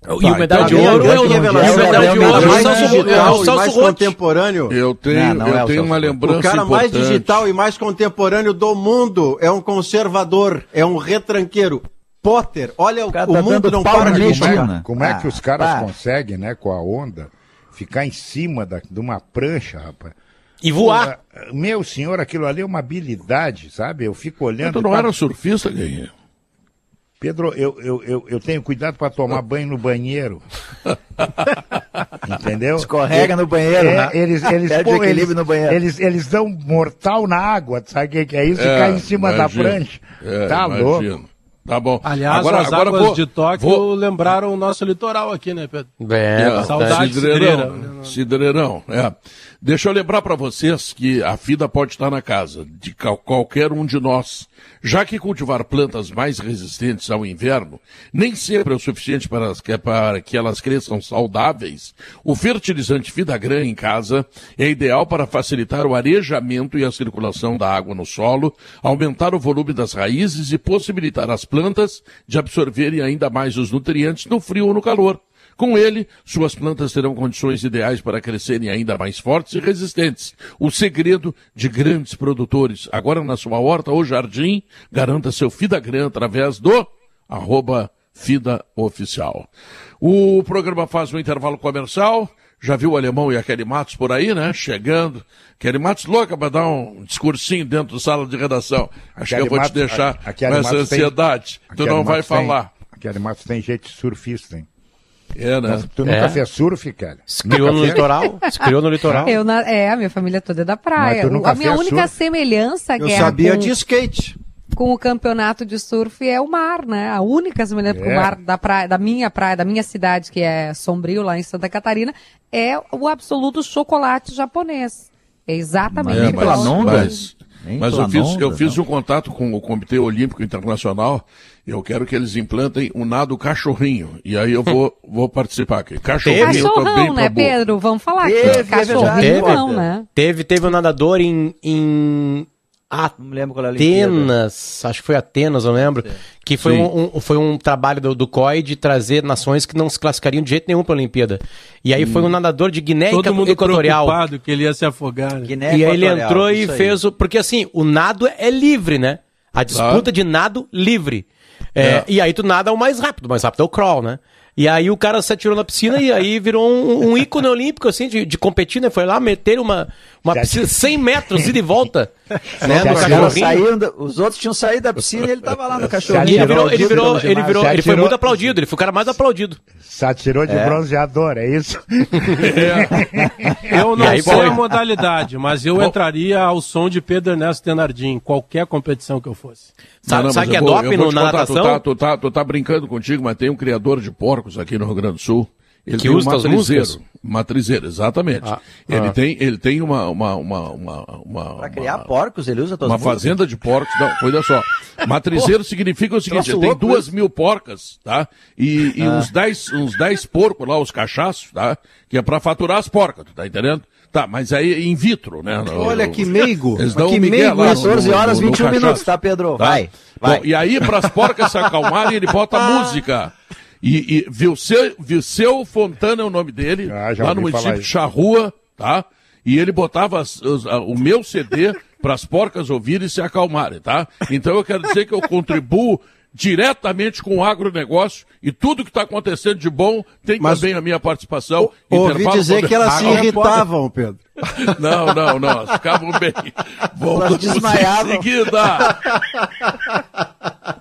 Tá, e o medalha de então, ouro grande é o, e o revelação, medalha de ouro é o mais Celso, é o digital e Celso mais contemporâneo. Eu tenho, Não, não é eu o tenho uma lembrança O cara mais importante. digital e mais contemporâneo do mundo é um conservador, é um retranqueiro. Potter, olha, o, cara o tá mundo não para de comparar. né? Como é Ah, que os caras para. conseguem, né, com a onda, ficar em cima da, de uma prancha, rapaz? E voar. Pô, Meu senhor, aquilo ali é uma habilidade, sabe? Eu fico olhando. Tu não tá- era surfista, Guerrinha? Pedro, eu, eu, eu, eu tenho cuidado para tomar banho no banheiro. *laughs* Entendeu? Escorrega no banheiro, É, né? eles, eles, pô, eles, no banheiro. Eles, eles dão mortal na água, sabe o que, é isso? É, e cai em cima imagino. da prancha. É, tá imagino. louco. Tá bom. Aliás, agora, as agora águas vou, de Tóquio vou- lembraram o nosso litoral aqui, né, Pedro? É, É, saudade. Cidreirão. Cidreirão, é. Deixa eu lembrar para vocês que a vida pode estar na casa de qual- qualquer um de nós, já que cultivar plantas mais resistentes ao inverno nem sempre é o suficiente para, para que elas cresçam saudáveis. O fertilizante Vidagran em casa é ideal para facilitar o arejamento e a circulação da água no solo, aumentar o volume das raízes e possibilitar as plantas de absorverem ainda mais os nutrientes no frio ou no calor. Com ele, suas plantas terão condições ideais para crescerem ainda mais fortes e resistentes. O segredo de grandes produtores. Agora na sua horta ou jardim, garanta seu Fidagran através do arroba Fida Oficial. O programa faz um intervalo comercial. Já viu o Alemão e a Kelly Matos por aí, né? Chegando. Kelly Matos louca para dar um discursinho dentro da sala de redação. Acho Kelly que eu vou Matos- te deixar a- a Kelly com essa tem- ansiedade. a tu Kelly não vai Matos tem- falar. Aquele Matos tem jeito de surfista, hein? É, né? Tu nunca É. fez surf, cara? Se criou Nunca no fez? litoral. Se criou no litoral. Eu na- é, a minha família toda é da praia. Mas tu nunca a minha fez única surf? semelhança, Eu sabia com, de skate. com o campeonato de surf é o mar, né? A única semelhança com É. o mar da praia, da minha praia, da minha cidade, que é Sombrio, lá em Santa Catarina, é o absoluto chocolate japonês. É exatamente É, mas, mas pela eu fiz, eu fiz um contato com o Comitê Olímpico Internacional. Eu quero que eles implantem o nado cachorrinho. E aí eu vou, *laughs* vou participar aqui. Cachorrinho, eu tô bem Cachorrão, né, boa. Pedro? Vamos falar Teve, aqui. é Cachorrinho verdade. não, né? Teve, teve um nadador em, em Não me lembro qual é. Atenas, acho que foi Atenas, eu lembro, que foi Sim. um, um- foi um trabalho do, do COI de trazer nações que não se classificariam de jeito nenhum para a Olimpíada. E aí foi um nadador de Guiné Todo mundo Equatorial. preocupado que ele ia se afogar. né? Guiné E aí ele entrou e aí. fez o. Porque assim, o nado é livre, né? A disputa de nado livre. É, É. E aí tu nada o mais rápido, o mais rápido é o crawl, né? E aí o cara se atirou na piscina e aí virou um, um ícone olímpico, assim, de, de competir, né? Foi lá meter uma, uma piscina 100 metros ida e volta, *laughs* né? No Os, cachorrinho. outros tinham saído da piscina e ele tava lá no E cachorrinho. ele virou, ele virou, ele virou, ele foi muito aplaudido, ele foi o cara mais aplaudido. Se atirou de É. bronzeador, é isso? Eu *laughs* E não aí sei a modalidade, mas eu entraria ao som de Pedro Ernesto Denardim, em qualquer competição que eu fosse. Sabe, Não, não, sabe que é eu doping eu na contar, natação? Tu tá, tu, tá, tu tá brincando contigo, mas tem um criador de porcos aqui no Rio Grande do Sul. Ele Que tem usa um as matrizeiro. músicas? Matrizeiro, exatamente. Ah, ele, ah. Tem, ele tem uma. uma, uma, uma, uma Pra criar uma- porcos, ele usa tuas uma músicas? fazenda de porcos. Não, olha só. *laughs* Matrizeiro significa o seguinte: tem duas isso. mil porcas, tá? E, e Ah. uns dez, uns dez porcos lá, os cachaços, tá? Que é pra faturar as porcas, tu tá entendendo? Tá, mas aí in vitro, né? No- Olha que meigo. Eles dão que um meigo lá. isso. 14 horas, no- no 21 cachaço. minutos, tá, Pedro? Tá? Vai, vai. Bom, e aí, para as porcas se acalmarem, ele bota *laughs* música. E, e Vilseu, Vilseu Fontana é o nome dele, Ah, lá no ouvi município. Charrua, tá? E ele botava as- os- a- o meu CD *laughs* para as porcas ouvirem e se acalmarem, tá? Então eu quero dizer que eu contribuo diretamente com o agronegócio e tudo que está acontecendo de bom tem Mas também a minha participação. Ouvi Intervalo dizer que elas se irritavam, Pedro. *laughs* Não, não, não, elas ficavam bem. Voltamos em seguida. *laughs*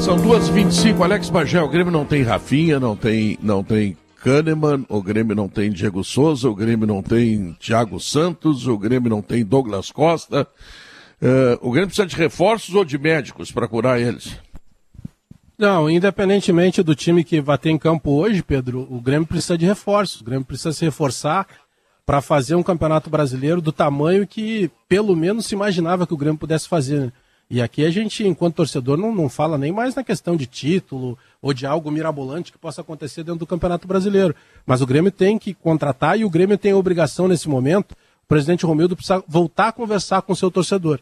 São duas vinte e cinco. Alex Bagé, o Grêmio não tem Rafinha, não tem, não tem Kahneman, o Grêmio não tem Diego Souza, o Grêmio não tem Thiago Santos, o Grêmio não tem Douglas Costa. Eh, o Grêmio precisa de reforços ou de médicos para curar eles? Não, independentemente do time que vai ter em campo hoje, Pedro, o Grêmio precisa de reforços. O Grêmio precisa se reforçar para fazer um campeonato brasileiro do tamanho que pelo menos se imaginava que o Grêmio pudesse fazer. E aqui a gente, enquanto torcedor, não, não fala nem mais na questão de título ou de algo mirabolante que possa acontecer dentro do Campeonato Brasileiro. Mas o Grêmio tem que contratar e o Grêmio tem a obrigação nesse momento. O presidente Romildo precisa voltar a conversar com o seu torcedor.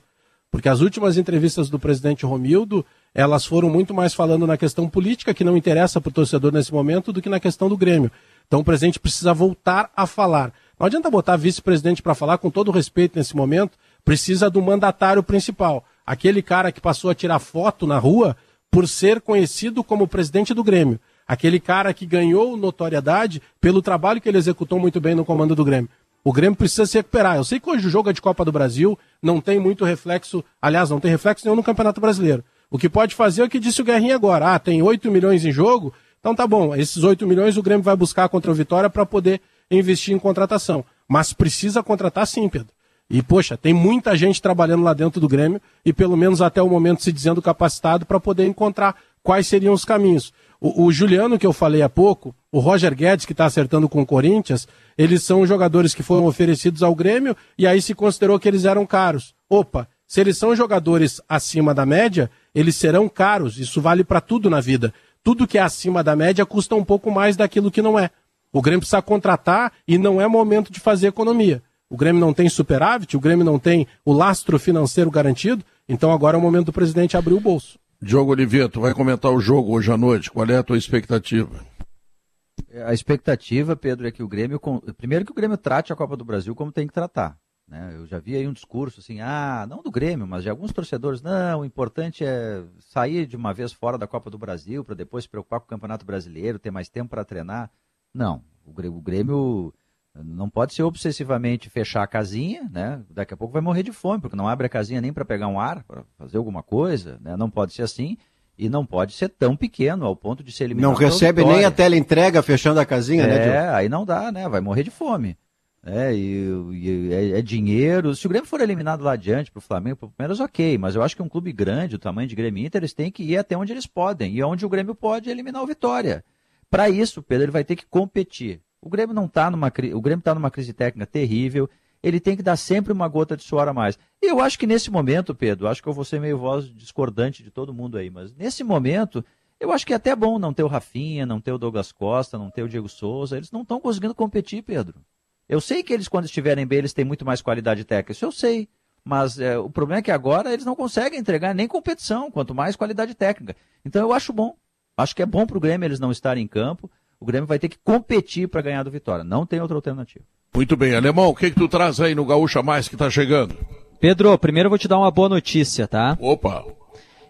Porque as últimas entrevistas do presidente Romildo, elas foram muito mais falando na questão política, que não interessa para o torcedor nesse momento, do que na questão do Grêmio. Então o presidente precisa voltar a falar. Não adianta botar vice-presidente para falar, com todo respeito nesse momento, precisa do mandatário principal. Aquele cara que passou a tirar foto na rua por ser conhecido como presidente do Grêmio. Aquele cara que ganhou notoriedade pelo trabalho que ele executou muito bem no comando do Grêmio. O Grêmio precisa se recuperar. Eu sei que hoje o jogo é de Copa do Brasil, não tem muito reflexo, aliás, não tem reflexo nenhum no Campeonato Brasileiro. O que pode fazer é o que disse o Guerrinha agora. Ah, tem 8 milhões em jogo, então tá bom. Esses 8 milhões o Grêmio vai buscar contra o Vitória para poder investir em contratação. Mas precisa contratar sim, Pedro. E, poxa, tem muita gente trabalhando lá dentro do Grêmio e pelo menos até o momento se dizendo capacitado para poder encontrar quais seriam os caminhos. O, o Juliano, que eu falei há pouco, o Roger Guedes, que está acertando com o Corinthians, eles são jogadores que foram oferecidos ao Grêmio e aí se considerou que eles eram caros. Opa, se eles são jogadores acima da média, eles serão caros. Isso vale para tudo na vida. Tudo que é acima da média custa um pouco mais daquilo que não é. O Grêmio precisa contratar e não é momento de fazer economia. O Grêmio não tem superávit, o Grêmio não tem o lastro financeiro garantido, então agora é o momento do presidente abrir o bolso. Diogo Oliveto, vai comentar o jogo hoje à noite. Qual é a tua expectativa? A expectativa, Pedro, é que o Grêmio. Primeiro que o Grêmio trate a Copa do Brasil como tem que tratar. né? Eu já vi aí um discurso assim, ah, não do Grêmio, mas de alguns torcedores, não, o importante é sair de uma vez fora da Copa do Brasil para depois se preocupar com o Campeonato Brasileiro, ter mais tempo para treinar. Não, o Grêmio não pode ser obsessivamente fechar a casinha, né? Daqui a pouco vai morrer de fome, porque não abre a casinha nem para pegar um ar, para fazer alguma coisa, né? Não pode ser assim e não pode ser tão pequeno ao ponto de ser eliminado. Não recebe nem a teleentrega fechando a casinha, né, É, aí não dá, né? Vai morrer de fome. É, e, e é, é dinheiro. Se o Grêmio for eliminado lá adiante pro Flamengo, pro Palmeiras, ok. Mas eu acho que um clube grande, o tamanho de Grêmio Inter, eles têm que ir até onde eles podem. E onde o Grêmio pode é eliminar o Vitória. Para isso, Pedro, ele vai ter que competir. O Grêmio não tá numa o Grêmio tá numa crise técnica terrível. Ele tem que dar sempre uma gota de suor a mais. E eu acho que nesse momento, Pedro, acho que eu vou ser meio voz discordante de todo mundo aí, mas nesse momento, eu acho que é até bom não ter o Rafinha, não ter o Douglas Costa, não ter o Diego Souza. Eles não estão conseguindo competir, Pedro. Eu sei que eles, quando estiverem bem, eles têm muito mais qualidade técnica. Isso eu sei. Mas é, o problema é que agora eles não conseguem entregar nem competição, quanto mais qualidade técnica. Então eu acho bom. Acho que é bom para o Grêmio eles não estarem em campo. O Grêmio vai ter que competir para ganhar do Vitória. Não tem outra alternativa. Muito bem, Alemão, o que, que tu traz aí no Gaúcha Mais que tá chegando? Pedro, primeiro eu vou te dar uma boa notícia, tá? Opa!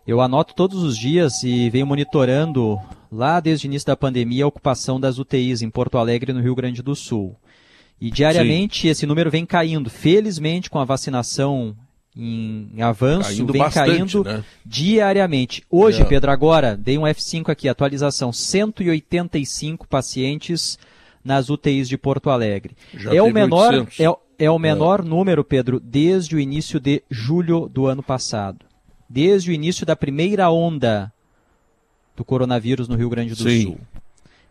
Eu anoto todos os dias e venho monitorando, lá desde o início da pandemia, a ocupação das UTIs em Porto Alegre, no Rio Grande do Sul. E diariamente esse número vem caindo. Felizmente, com a vacinação em avanço, Caindo vem bastante, caindo né? diariamente. Hoje, É. Pedro, agora, dei um F5 aqui, atualização: 185 pacientes nas UTIs de Porto Alegre. Já é o menor, 800. é, é o menor número, Pedro, desde o início de julho do ano passado. Desde o início da primeira onda do coronavírus no Rio Grande do Sim. Sul.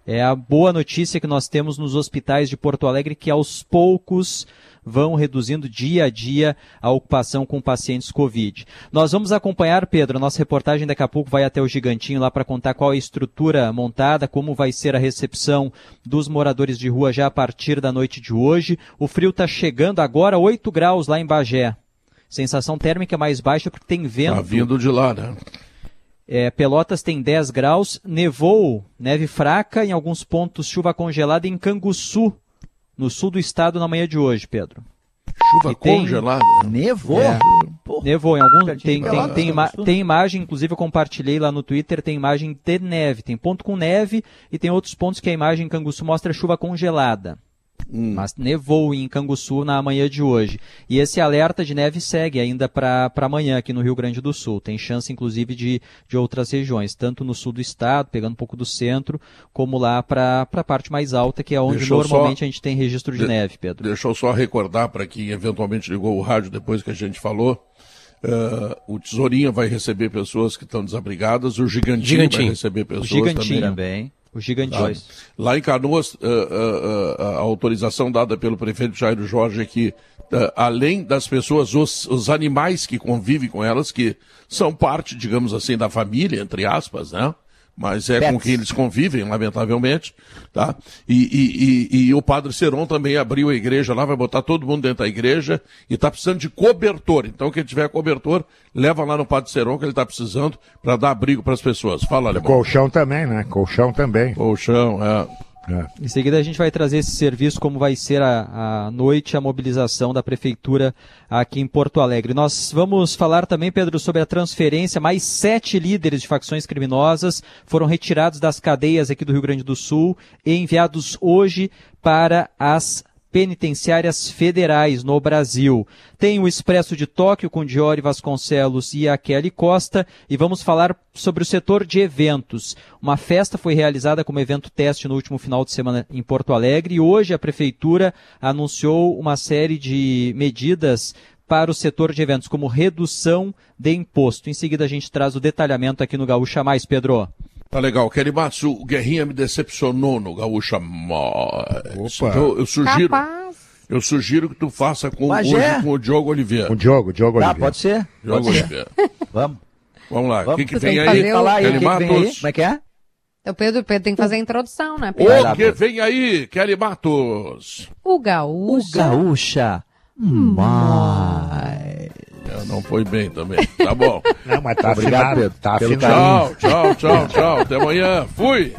É a boa notícia que nós temos nos hospitais de Porto Alegre que aos poucos vão reduzindo dia a dia a ocupação com pacientes Covid. Nós vamos acompanhar, Pedro, a nossa reportagem daqui a pouco vai até o Gigantinho lá para contar qual é a estrutura montada, como vai ser a recepção dos moradores de rua já a partir da noite de hoje. O frio está chegando agora 8 graus lá em Bagé. Sensação térmica mais baixa porque tem vento. Tá vindo de lá, né? É, Pelotas tem 10 graus, nevou, neve fraca, em alguns pontos chuva congelada em Canguçu, no sul do estado na manhã de hoje, Pedro. Chuva E tem- congelada. Nevou? É. Nevou em algum. Tem, tem, tem, ima- Sul. tem imagem, inclusive eu compartilhei lá no Twitter, tem imagem de neve. Tem ponto com neve e tem outros pontos que a imagem em Canguçu mostra chuva congelada. Hum. Mas nevou em Canguçu na manhã de hoje. E esse alerta de neve segue ainda para amanhã aqui no Rio Grande do Sul. Tem chance, inclusive, de, de outras regiões, tanto no sul do estado, pegando um pouco do centro, como lá para a parte mais alta, que é onde Deixa eu só- normalmente a gente tem registro de De- neve, Pedro. Deixa eu só recordar para quem eventualmente ligou o rádio depois que a gente falou. eh, o Tesourinha vai receber pessoas que estão desabrigadas, o Gigantinho, Gigantinho. vai receber pessoas Gigantinho. também. Também. O gigante. Tá. Lá em Canoas, eh, eh, eh, a autorização dada pelo prefeito Jairo Jorge é que, além das pessoas, os, os animais que convivem com elas, que são parte, digamos assim, da família, entre aspas, né? Mas é com Pets. quem eles convivem, lamentavelmente, tá? E, e, e, e o padre Seron também abriu a igreja lá, vai botar todo mundo dentro da igreja e tá precisando de cobertor. Então, quem tiver cobertor, leva lá no padre Seron que ele tá precisando para dar abrigo para as pessoas. Fala, Alemão. Colchão também, né? Colchão também. Colchão, é. É. Em seguida a gente vai trazer esse serviço, como vai ser a, a noite, a mobilização da Prefeitura aqui em Porto Alegre. Nós vamos falar também, Pedro, sobre a transferência. Mais sete líderes de facções criminosas foram retirados das cadeias aqui do Rio Grande do Sul e enviados hoje para as penitenciárias federais no Brasil. Tem o Expresso de Tóquio com Diori Vasconcelos e a Kelly Costa e vamos falar sobre o setor de eventos. Uma festa foi realizada como evento teste no último final de semana em Porto Alegre e hoje a prefeitura anunciou uma série de medidas para o setor de eventos, como redução de imposto. Em seguida a gente traz o detalhamento aqui no Gaúcha Mais, Pedro. Tá legal. Kelly Matsu, o Guerrinha me decepcionou no Gaúcha Mais. Opa. Então, eu sugiro, Capaz. eu sugiro que tu faça com, Mas hoje é. com o Diogo Oliveira. O Diogo, Diogo Tá, Oliveira. pode ser. Diogo Pode ser. Oliveira. Vamos. Vamos lá. O que, que tem aí? fazer o- Fala aí, o Kelly vem aí? Matos. Como é que é? O Pedro, Pedro tem que fazer a introdução, né? Pedro? O que vem aí, Kelly Matos? O O gaúcho. Gaúcha. Mais. Não foi bem também. Tá bom. *laughs* Não, mas tá Obrigado, Pedro. Tá tchau, tchau, tchau, tchau. Até amanhã. Fui.